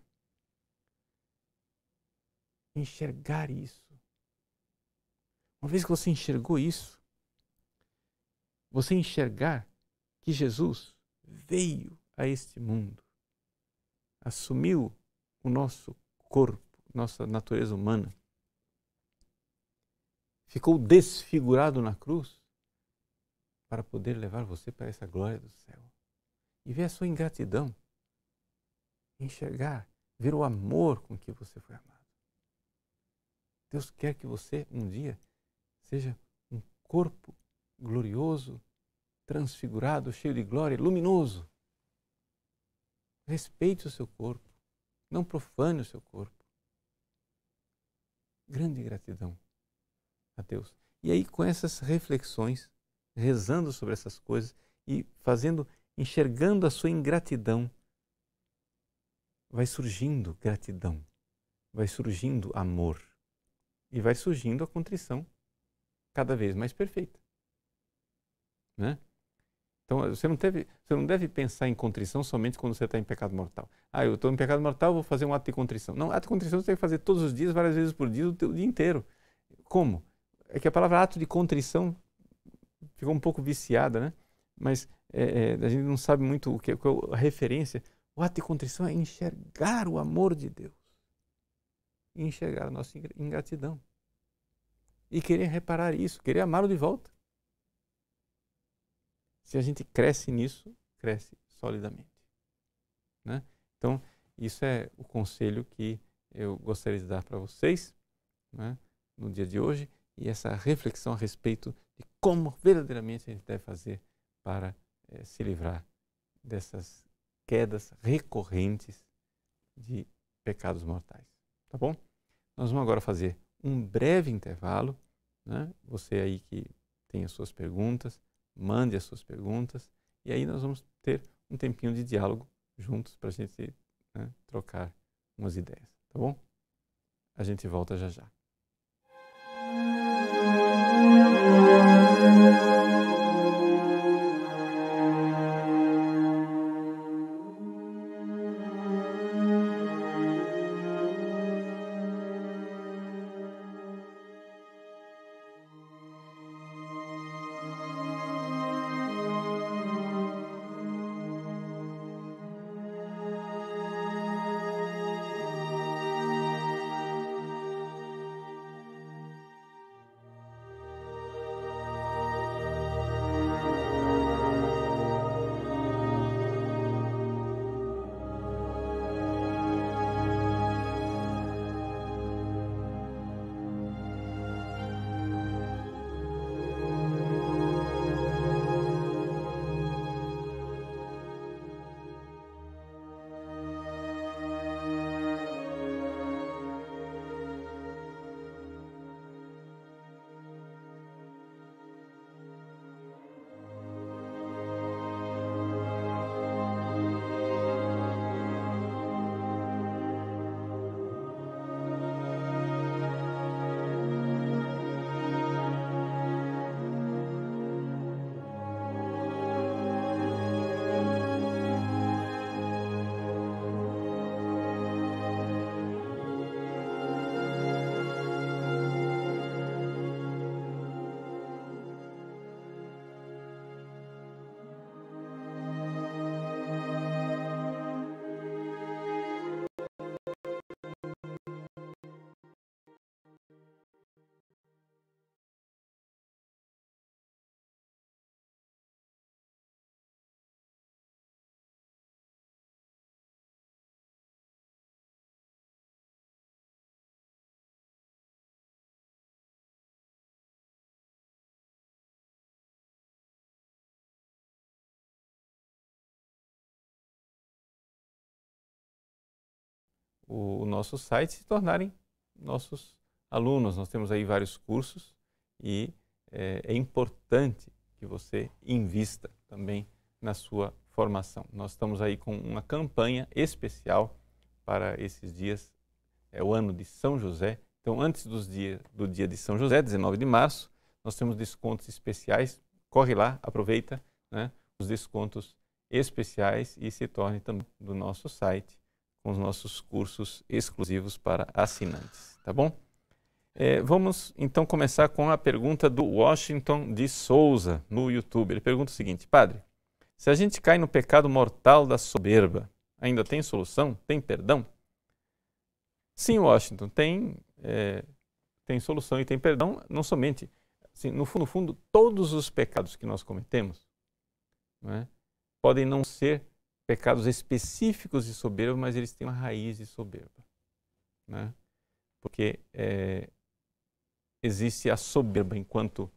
Enxergar isso. Uma vez que você enxergou isso, você enxergar que Jesus veio a este mundo, assumiu o nosso corpo, nossa natureza humana, ficou desfigurado na cruz para poder levar você para essa glória do céu e ver a sua ingratidão enxergar, ver o amor com que você foi amado. Deus quer que você um dia seja um corpo glorioso, transfigurado, cheio de glória, luminoso. Respeite o seu corpo, não profane o seu corpo. Grande gratidão a Deus. E aí, com essas reflexões, rezando sobre essas coisas e fazendo, enxergando a sua ingratidão, vai surgindo gratidão, vai surgindo amor e vai surgindo a contrição cada vez mais perfeita. Né? Então você não, deve, você não deve pensar em contrição somente quando você está em pecado mortal. Ah, eu estou em pecado mortal, vou fazer um ato de contrição. Não, ato de contrição você tem que fazer todos os dias, várias vezes por dia, o, teu, o dia inteiro. Como? É que a palavra ato de contrição ficou um pouco viciada, né? Mas é, é, a gente não sabe muito o que, qual a referência. O ato de contrição é enxergar o amor de Deus. E enxergar a nossa ingratidão. E querer reparar isso, querer amá-lo de volta. Se a gente cresce nisso, cresce solidamente. Né? Então, isso é o conselho que eu gostaria de dar para vocês né, no dia de hoje e essa reflexão a respeito de como verdadeiramente a gente deve fazer para é, se livrar dessas quedas recorrentes de pecados mortais. Tá bom? Nós vamos agora fazer um breve intervalo. Né? Você aí que tem as suas perguntas, mande as suas perguntas e aí nós vamos ter um tempinho de diálogo juntos para a gente né, trocar umas ideias. Tá bom? A gente volta já já. O, nosso site se tornarem nossos alunos. Nós temos aí vários cursos e é, é importante que você invista também na sua formação. Nós estamos aí com uma campanha especial para esses dias, é o ano de São José. Então, antes dos dia, do dia de São José, 19 de março, nós temos descontos especiais. Corre lá, aproveita né, os descontos especiais e se torne também do nosso site com os nossos cursos exclusivos para assinantes, tá bom? É, vamos então começar com a pergunta do Washington de Souza no YouTube. Ele pergunta o seguinte: Padre, se a gente cai no pecado mortal da soberba, ainda tem solução? Tem perdão? Sim, Washington, tem, é, tem solução e tem perdão, não somente. Assim, no, fundo, no fundo, todos os pecados que nós cometemos não é, podem não ser pecados específicos de soberba, mas eles têm uma raiz de soberba. Né? Porque é, existe a soberba enquanto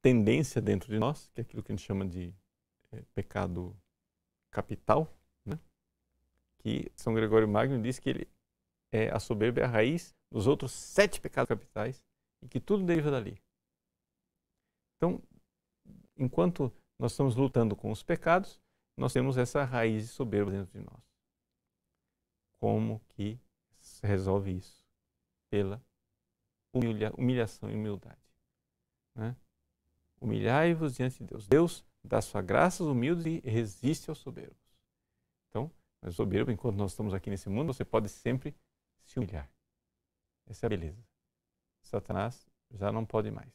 tendência dentro de nós, que é aquilo que a gente chama de é, pecado capital, né? que São Gregório Magno diz que ele é, a soberba é a raiz dos outros sete pecados capitais e que tudo deriva dali. Então, enquanto nós estamos lutando com os pecados, nós temos essa raiz de soberba dentro de nós. Como que se resolve isso? Pela humilha, humilhação e humildade. Né? Humilhai-vos diante de Deus. Deus dá sua graça aos humildes e resiste aos soberbos. Então, mas soberbo, enquanto nós estamos aqui nesse mundo, você pode sempre se humilhar. Essa é a beleza. Satanás já não pode mais.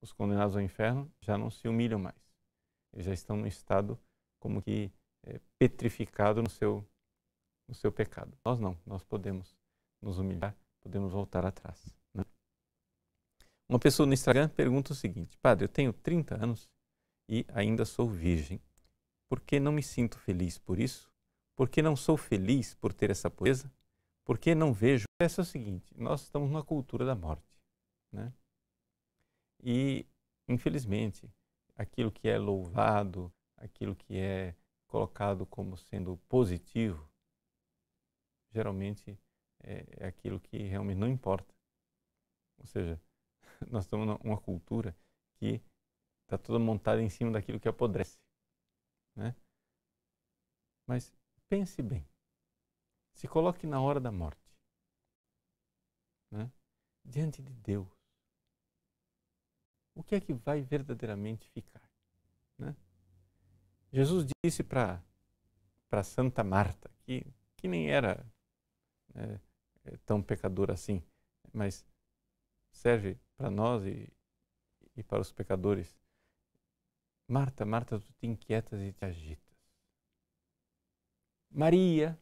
Os condenados ao inferno já não se humilham mais. Eles já estão no estado como que é, petrificado no seu, no seu pecado. Nós não, nós podemos nos humilhar, podemos voltar atrás. Né? Uma pessoa no Instagram pergunta o seguinte: Padre, eu tenho 30 anos e ainda sou virgem. Por que não me sinto feliz por isso? Por que não sou feliz por ter essa pureza? Por que não vejo? Essa é o seguinte: nós estamos numa cultura da morte. Né? E, infelizmente, aquilo que é louvado, aquilo que é colocado como sendo positivo, geralmente é, é aquilo que realmente não importa. Ou seja, [laughs] nós estamos numa cultura que está toda montada em cima daquilo que apodrece. Né? Mas pense bem. Se coloque na hora da morte. Né? Diante de Deus. O que é que vai verdadeiramente ficar? Jesus disse para Santa Marta, que, que nem era né, tão pecadora assim, mas serve para nós e, e para os pecadores. Marta, Marta, tu te inquietas e te agitas. Maria,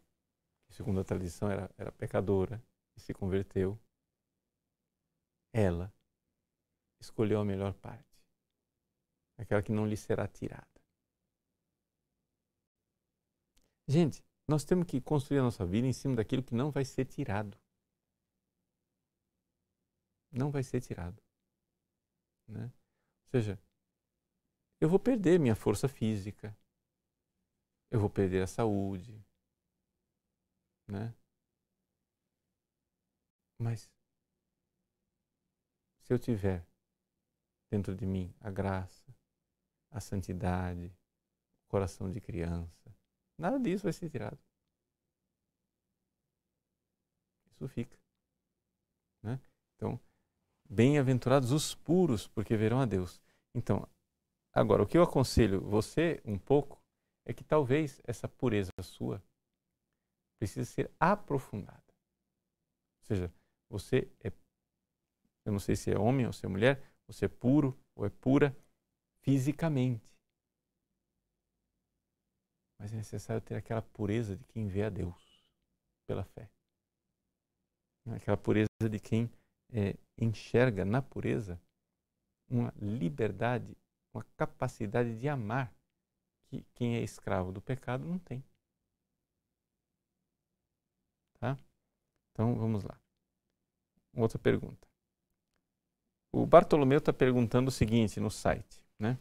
que segundo a tradição era, era pecadora e se converteu, ela escolheu a melhor parte, aquela que não lhe será tirada. Gente, nós temos que construir a nossa vida em cima daquilo que não vai ser tirado. Não vai ser tirado. Né? Ou seja, eu vou perder minha força física, eu vou perder a saúde, né? Mas se eu tiver dentro de mim a graça, a santidade, o coração de criança, nada disso vai ser tirado. Isso fica. Né? Então, bem-aventurados os puros, porque verão a Deus. Então, Agora, o que eu aconselho você um pouco é que talvez essa pureza sua precise ser aprofundada. Ou seja, você é, eu não sei se é homem ou se é mulher, você é puro ou é pura fisicamente. Mas é necessário ter aquela pureza de quem vê a Deus pela fé. Aquela pureza de quem é, enxerga na pureza uma liberdade uma capacidade de amar que quem é escravo do pecado não tem. Tá? Então vamos lá. Outra pergunta. O Bartolomeu está perguntando o seguinte no site, né?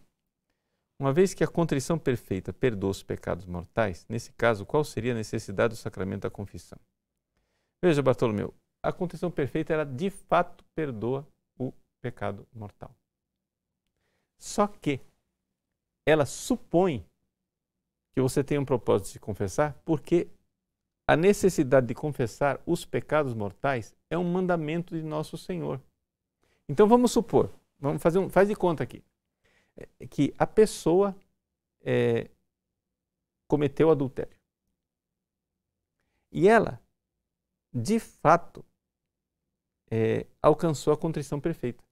Uma vez que a contrição perfeita perdoa os pecados mortais, nesse caso, qual seria a necessidade do sacramento da confissão? Veja, Bartolomeu, a contrição perfeita, ela de fato perdoa o pecado mortal. Só que ela supõe que você tem um propósito de confessar, porque a necessidade de confessar os pecados mortais é um mandamento de nosso Senhor. Então vamos supor, vamos fazer um, faz de conta aqui, que a pessoa é, cometeu adultério. E ela, de fato, é, alcançou a contrição perfeita.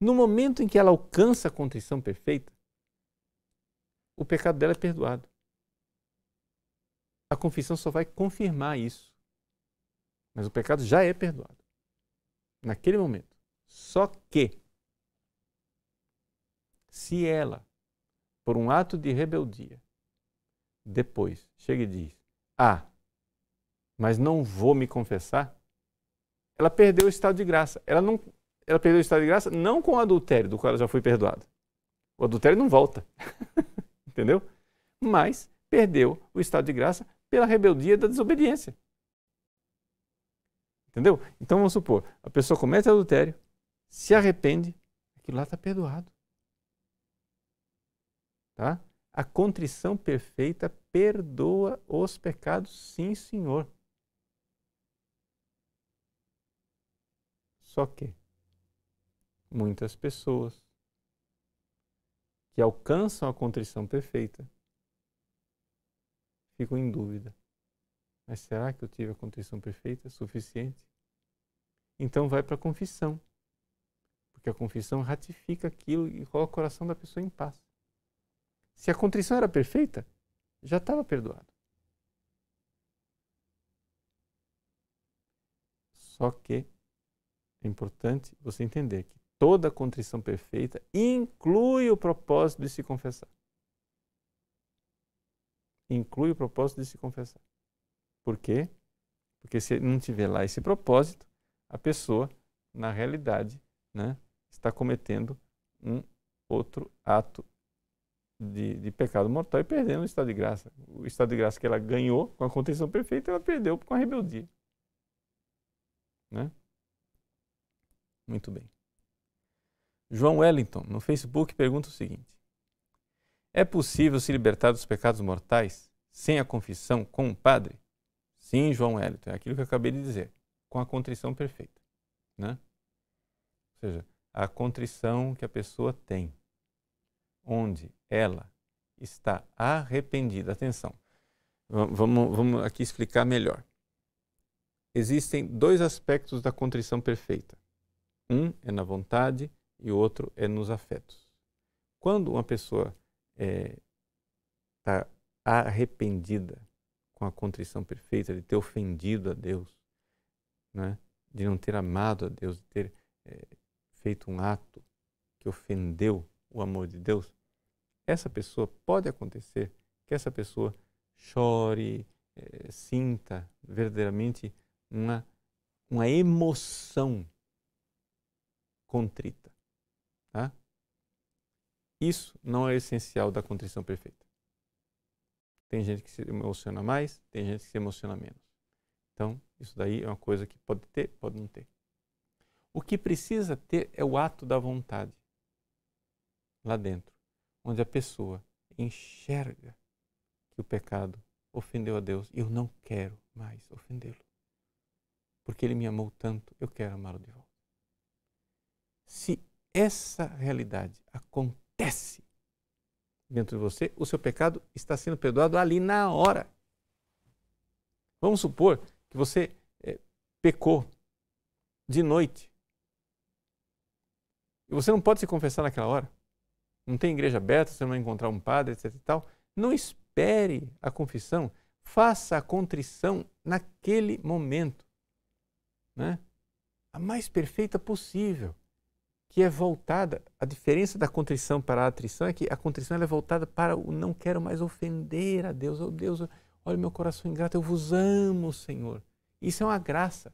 No momento em que ela alcança a contrição perfeita, o pecado dela é perdoado. A confissão só vai confirmar isso. Mas o pecado já é perdoado. Naquele momento. Só que, se ela, por um ato de rebeldia, depois chega e diz: Ah, mas não vou me confessar, ela perdeu o estado de graça. Ela, não, ela perdeu o estado de graça não com o adultério, do qual ela já foi perdoada. O adultério não volta. [laughs] entendeu? Mas perdeu o estado de graça pela rebeldia da desobediência. Entendeu? Então vamos supor, a pessoa comete adultério, se arrepende, aquilo lá está perdoado. Tá? A contrição perfeita perdoa os pecados, sim, Senhor. Só que muitas pessoas que alcançam a contrição perfeita ficam em dúvida. Mas será que eu tive a contrição perfeita suficiente? Então vai para a confissão. Porque a confissão ratifica aquilo e coloca o coração da pessoa em paz. Se a contrição era perfeita, já estava perdoado. Só que é importante você entender que toda contrição perfeita inclui o propósito de se confessar. Inclui o propósito de se confessar. Por quê? Porque se não tiver lá esse propósito, a pessoa, na realidade, né, está cometendo um outro ato de, de, pecado mortal e perdendo o estado de graça. O estado de graça que ela ganhou com a contrição perfeita, ela perdeu com a rebeldia. Né? Muito bem. João Wellington, no Facebook, pergunta o seguinte: É possível se libertar dos pecados mortais sem a confissão com o padre? Sim, João Wellington, é aquilo que eu acabei de dizer, com a contrição perfeita. Né? Ou seja, a contrição que a pessoa tem, onde ela está arrependida. Atenção, vamos, vamos aqui explicar melhor. Existem dois aspectos da contrição perfeita. Um é na vontade e o outro é nos afetos. Quando uma pessoa está é, arrependida com a contrição perfeita de ter ofendido a Deus, né? de não ter amado a Deus, de ter é, feito um ato que ofendeu o amor de Deus, essa pessoa pode acontecer que essa pessoa chore, é, sinta verdadeiramente uma, uma emoção contrita. Tá? Isso não é essencial da contrição perfeita. Tem gente que se emociona mais, tem gente que se emociona menos. Então, isso daí é uma coisa que pode ter, pode não ter. O que precisa ter é o ato da vontade lá dentro, onde a pessoa enxerga que o pecado ofendeu a Deus e eu não quero mais ofendê-lo. Porque ele me amou tanto, eu quero amá-lo de volta. Se essa realidade acontece dentro de você, o seu pecado está sendo perdoado ali na hora. Vamos supor que você é, pecou de noite. E você não pode se confessar naquela hora. Não tem igreja aberta, você não vai encontrar um padre, etc e tal. Não espere a confissão. Faça a contrição naquele momento. Né? A mais perfeita possível que é voltada, a diferença da contrição para a atrição é que a contrição é voltada para o não quero mais ofender a Deus. Oh Deus, olha meu coração ingrato, eu vos amo, Senhor. Isso é uma graça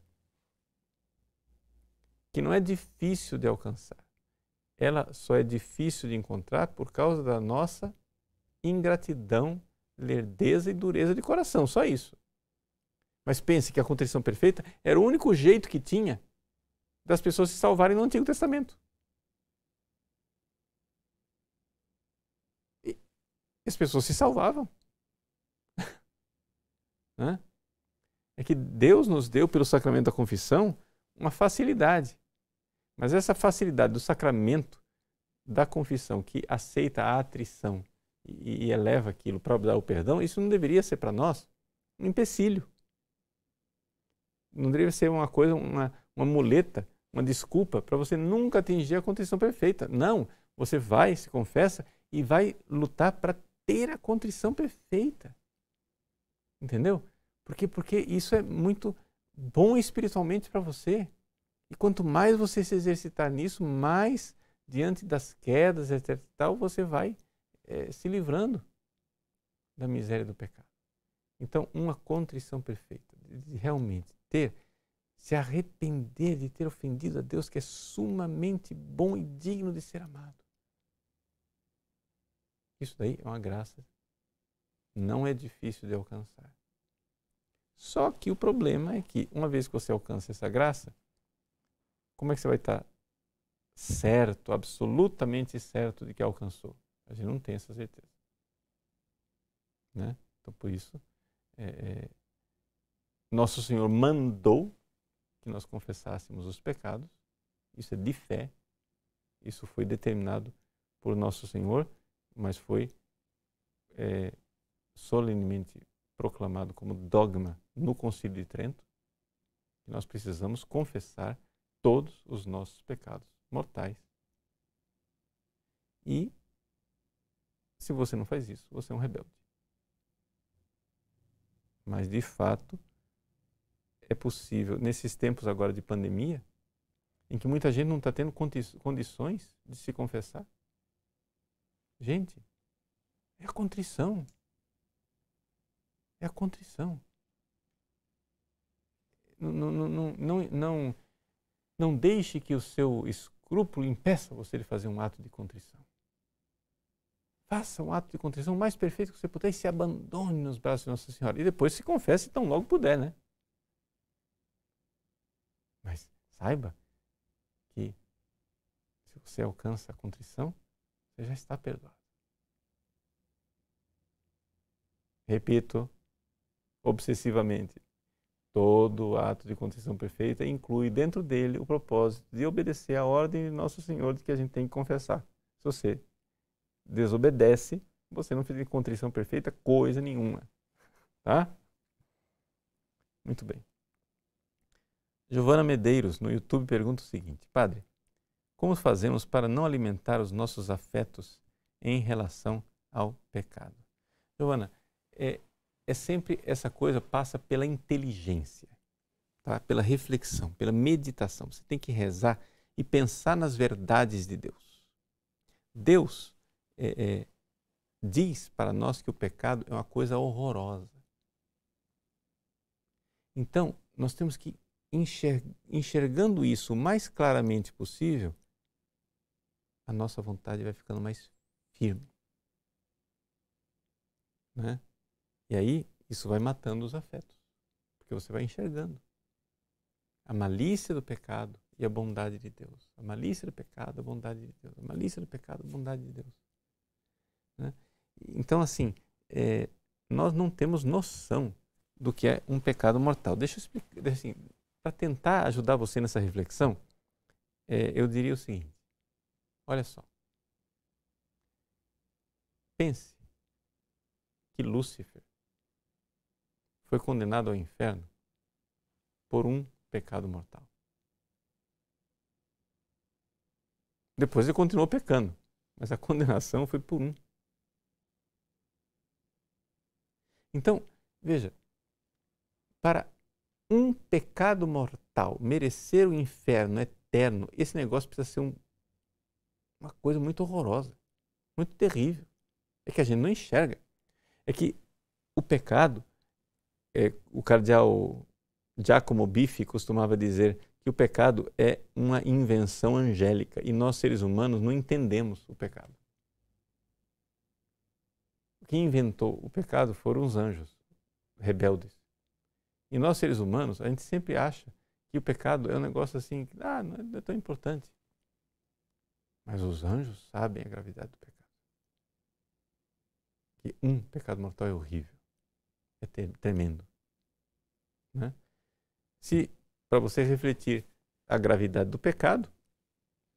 que não é difícil de alcançar. Ela só é difícil de encontrar por causa da nossa ingratidão, lerdeza e dureza de coração, só isso. Mas pense que a contrição perfeita era o único jeito que tinha das pessoas se salvarem no Antigo Testamento. E as pessoas se salvavam. [laughs] é que Deus nos deu, pelo sacramento da confissão, uma facilidade. Mas essa facilidade do sacramento da confissão, que aceita a atrição e, e eleva aquilo para dar o perdão, isso não deveria ser para nós um empecilho. Não deveria ser uma coisa, uma, uma muleta, uma desculpa para você nunca atingir a contrição perfeita. Não, você vai, se confessa e vai lutar para ter a contrição perfeita. Entendeu? Porque, porque isso é muito bom espiritualmente para você. E quanto mais você se exercitar nisso, mais diante das quedas, etc. Tal, você vai é, se livrando da miséria do pecado. Então, uma contrição perfeita, de realmente ter, se arrepender de ter ofendido a Deus, que é sumamente bom e digno de ser amado. Isso daí é uma graça. Não é difícil de alcançar. Só que o problema é que, uma vez que você alcança essa graça, como é que você vai estar certo, absolutamente certo de que alcançou? A gente não tem essa certeza. Né? Então, por isso, é, é, Nosso Senhor mandou que nós confessássemos os pecados. Isso é de fé. Isso foi determinado por Nosso Senhor, mas foi é, solenemente proclamado como dogma no Concílio de Trento, que nós precisamos confessar todos os nossos pecados mortais. E se você não faz isso, você é um rebelde. Mas de fato é possível nesses tempos agora de pandemia, em que muita gente não está tendo condições de se confessar. Gente, é a contrição. É a contrição. Não, não, não, não, não, deixe que o seu escrúpulo impeça você de fazer um ato de contrição. Faça um ato de contrição mais perfeito que você puder e se abandone nos braços de Nossa Senhora. E depois se confesse tão logo puder, né? Mas saiba que se você alcança a contrição, você já está perdoado. Repito, obsessivamente. Todo ato de contrição perfeita inclui dentro dele o propósito de obedecer à ordem de Nosso Senhor de que a gente tem que confessar. Se você desobedece, você não fez contrição perfeita coisa nenhuma. Tá? Muito bem. Giovana Medeiros, no YouTube, pergunta o seguinte: Padre, como fazemos para não alimentar os nossos afetos em relação ao pecado? Giovana, é, é sempre essa coisa passa pela inteligência, tá? pela reflexão, pela meditação. Você tem que rezar e pensar nas verdades de Deus. Deus é, é, diz para nós que o pecado é uma coisa horrorosa. Então, nós temos que enxer enxergando isso o mais claramente possível, a nossa vontade vai ficando mais firme. Né? E aí, isso vai matando os afetos, porque você vai enxergando a malícia do pecado e a bondade de Deus. A malícia do pecado, a bondade de Deus. A malícia do pecado, a bondade de Deus. Né? Então, assim, é, nós não temos noção do que é um pecado mortal. Deixa eu explicar, assim, para tentar ajudar você nessa reflexão, é, eu diria o seguinte: olha só. Pense que Lúcifer foi condenado ao inferno por um pecado mortal. Depois ele continuou pecando, mas a [laughs] condenação foi por um. Então, veja, para um pecado mortal merecer o inferno eterno, esse negócio precisa ser um, uma coisa muito horrorosa, muito terrível. É que a gente não enxerga. É que o pecado é, o cardeal Giacomo Biffi costumava dizer que o pecado é uma invenção angélica e nós, seres humanos, não entendemos o pecado. Quem inventou o pecado foram os anjos rebeldes. E nós, seres humanos, a gente sempre acha que o pecado é um negócio assim, ah, não é tão importante. Mas os anjos sabem a gravidade do pecado. Que um pecado mortal é horrível, é tremendo. Né? Se para você refletir a gravidade do pecado,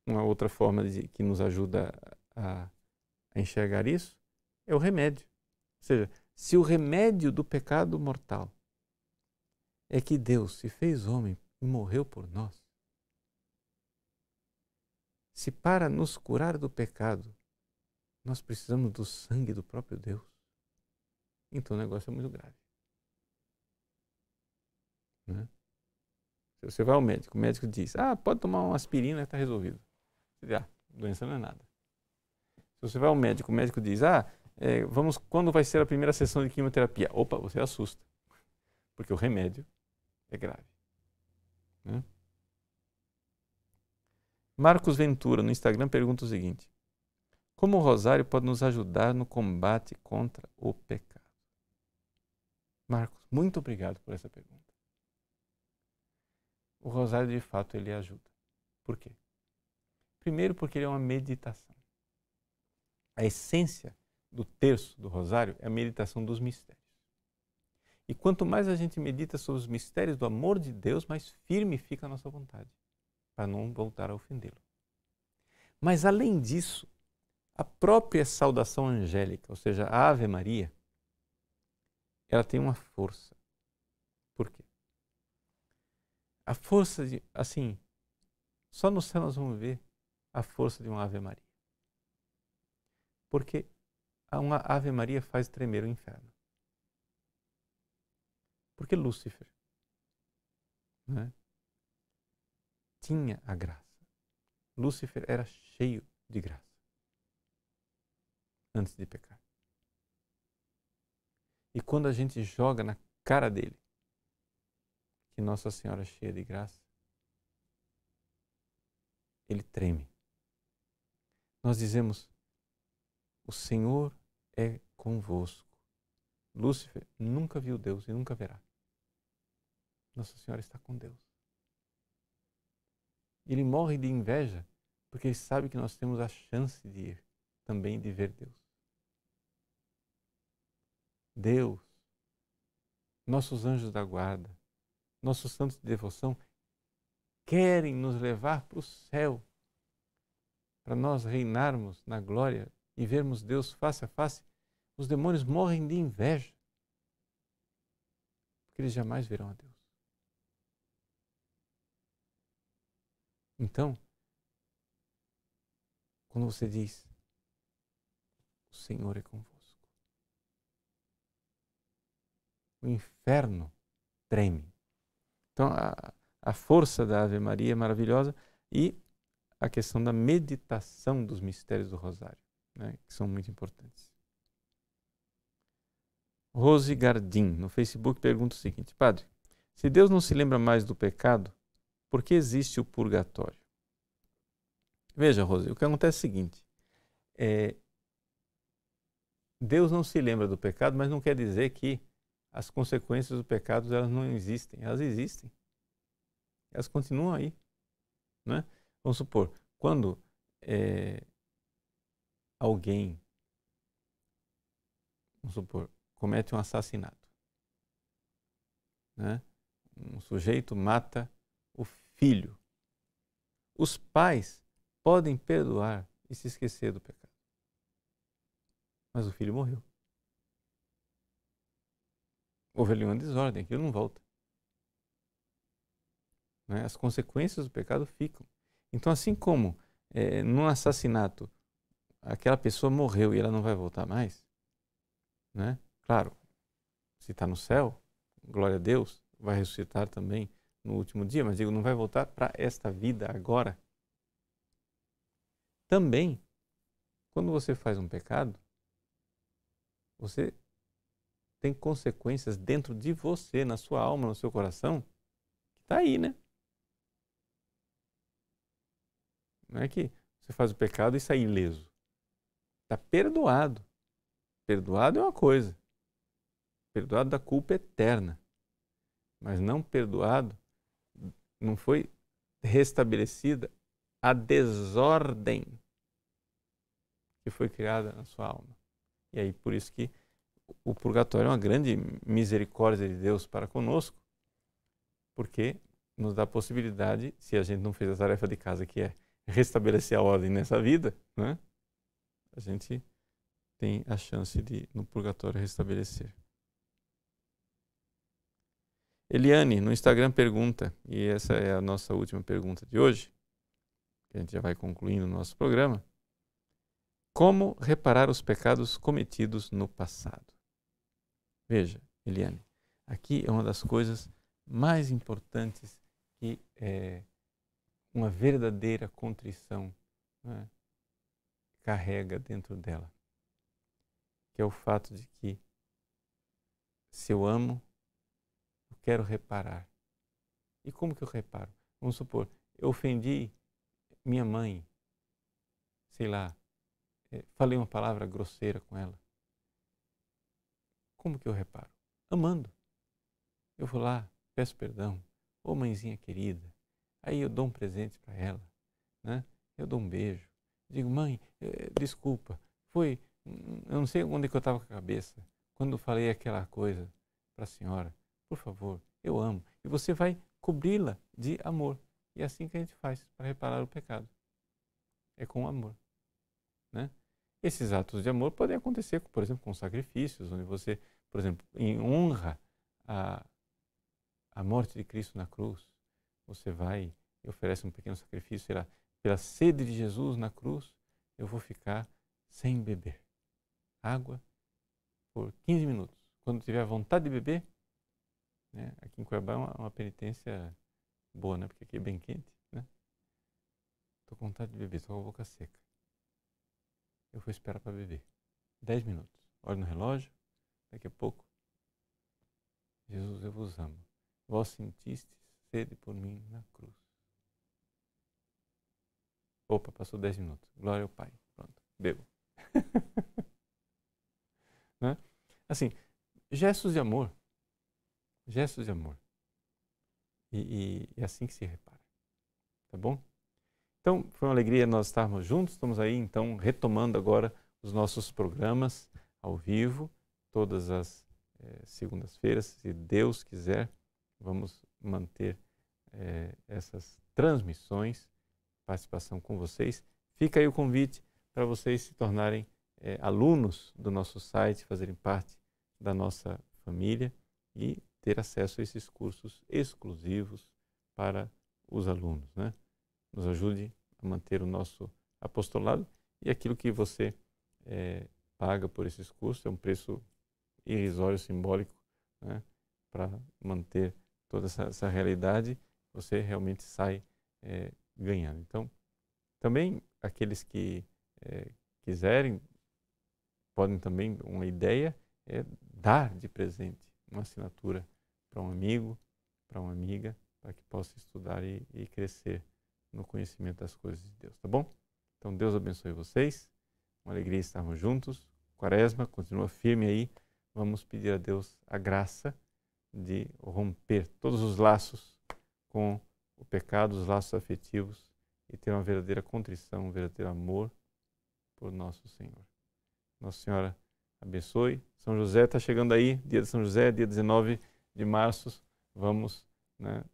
uma outra forma de, que nos ajuda a, a enxergar isso é o remédio. Ou seja, se o remédio do pecado mortal é que Deus se fez homem e morreu por nós, se para nos curar do pecado nós precisamos do sangue do próprio Deus, então o negócio é muito grave. Né? Se você vai ao médico, o médico diz: Ah, pode tomar uma aspirina está resolvido. Você diz, ah, doença não é nada. Se você vai ao médico, o médico diz: Ah, é, vamos, quando vai ser a primeira sessão de quimioterapia? Opa, você assusta. Porque o remédio é grave. Né? Marcos Ventura, no Instagram, pergunta o seguinte: Como o rosário pode nos ajudar no combate contra o pecado? Marcos, muito obrigado por essa pergunta. O rosário, de fato, ele ajuda. Por quê? Primeiro, porque ele é uma meditação. A essência do terço do rosário é a meditação dos mistérios. E quanto mais a gente medita sobre os mistérios do amor de Deus, mais firme fica a nossa vontade para não voltar a ofendê-lo. Mas além disso, a própria saudação angélica, ou seja, a Ave Maria, ela tem uma força. Por quê? A força de, assim, só no céu nós vamos ver a força de uma Ave Maria. Porque uma Ave Maria faz tremer o inferno. Porque Lúcifer né, tinha a graça. Lúcifer era cheio de graça antes de pecar. E quando a gente joga na cara dele que Nossa Senhora é cheia de graça, ele treme. Nós dizemos: O Senhor é convosco. Lúcifer nunca viu Deus e nunca verá. Nossa Senhora está com Deus. Ele morre de inveja porque ele sabe que nós temos a chance de ir também de ver Deus. Deus, nossos anjos da guarda, nossos santos de devoção querem nos levar para o céu, para nós reinarmos na glória e vermos Deus face a face. Os demônios morrem de inveja, porque eles jamais verão a Deus. Então, quando você diz, o Senhor é convosco, o inferno treme. Então, a, a força da Ave Maria é maravilhosa e a questão da meditação dos mistérios do Rosário, né, que são muito importantes. Rose Gardim, no Facebook, pergunta o seguinte: Padre, se Deus não se lembra mais do pecado, por que existe o purgatório? Veja, Rose, o que acontece é o seguinte: é, Deus não se lembra do pecado, mas não quer dizer que as consequências do pecado elas não existem. Elas existem. Elas continuam aí. Né? Vamos supor, quando é, alguém, vamos supor, comete um assassinato, né? um sujeito mata o filho. Os pais podem perdoar e se esquecer do pecado. Mas o filho morreu. Houve ali uma desordem, aquilo não volta. Né? As consequências do pecado ficam. Então, assim como é, num assassinato aquela pessoa morreu e ela não vai voltar mais, né? claro, se está no céu, glória a Deus, vai ressuscitar também no último dia, mas digo, não vai voltar para esta vida agora. Também, quando você faz um pecado, você tem consequências dentro de você, na sua alma, no seu coração, que está aí, né? Não é que você faz o pecado e sai ileso. Está perdoado. Perdoado é uma coisa. Perdoado da culpa eterna. Mas não perdoado, não foi restabelecida a desordem que foi criada na sua alma. E aí, por isso que o purgatório é uma grande misericórdia de Deus para conosco, porque nos dá a possibilidade, se a gente não fez a tarefa de casa, que é restabelecer a ordem nessa vida, né? a gente tem a chance de, no purgatório, restabelecer. Eliane, no Instagram, pergunta, e essa é a nossa última pergunta de hoje, que a gente já vai concluindo o nosso programa. Como reparar os pecados cometidos no passado? Veja, Eliane, aqui é uma das coisas mais importantes que é, uma verdadeira contrição né, carrega dentro dela, que é o fato de que se eu amo, eu quero reparar. E como que eu reparo? Vamos supor, eu ofendi minha mãe, sei lá, é, falei uma palavra grosseira com ela. Como que eu reparo? Amando. Eu vou lá, peço perdão. Ô oh, mãezinha querida. Aí eu dou um presente para ela. Né? Eu dou um beijo. Digo, mãe, eh, desculpa. Foi, eu não sei onde que eu estava com a cabeça. Quando falei aquela coisa para a senhora. Por favor, eu amo. E você vai cobri-la de amor. E é assim que a gente faz para reparar o pecado. É com amor. Né? Esses atos de amor podem acontecer, por exemplo, com sacrifícios, onde você, por exemplo, em honra a, a morte de Cristo na cruz, você vai e oferece um pequeno sacrifício, será pela sede de Jesus na cruz, eu vou ficar sem beber água por 15 minutos. Quando tiver vontade de beber, né, aqui em Cuiabá é uma, uma, penitência boa, né, porque aqui é bem quente. Né? Estou com vontade de beber, estou com a boca seca eu vou esperar para beber. Dez minutos. Olho no relógio, daqui a pouco. Jesus, eu vos amo. Vós sentiste sede por mim na cruz. Opa, passou dez minutos. Glória ao Pai. Pronto, bebo. [laughs] né? Assim, gestos de amor. Gestos de amor. E, e, é assim que se repara. Tá bom? Então, foi uma alegria nós estarmos juntos. Estamos aí, então, retomando agora os nossos programas ao vivo, todas as eh, segundas-feiras, se Deus quiser, vamos manter eh, essas transmissões, participação com vocês. Fica aí o convite para vocês se tornarem eh, alunos do nosso site, fazerem parte da nossa família e ter acesso a esses cursos exclusivos para os alunos, né? nos ajude a manter o nosso apostolado e aquilo que você paga por esses cursos é um preço irrisório, simbólico, né, para manter toda essa, essa, realidade, você realmente sai é, ganhando. Então, também aqueles que é, quiserem, podem também, uma ideia é dar de presente uma assinatura para um amigo, para uma amiga, para que possa estudar e, e crescer no conhecimento das coisas de Deus, tá bom? Então Deus abençoe vocês. Uma alegria estarmos juntos. Quaresma continua firme aí. Vamos pedir a Deus a graça de romper todos os laços com o pecado, os laços afetivos e ter uma verdadeira contrição, um verdadeiro amor por nosso Senhor. Nossa Senhora abençoe. São José está chegando aí, dia de São José, dia 19 de março. Vamos né,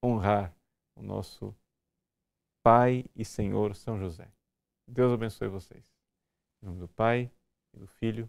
honrar o nosso Pai e Senhor São José. Deus abençoe vocês. Em nome do Pai, e do Filho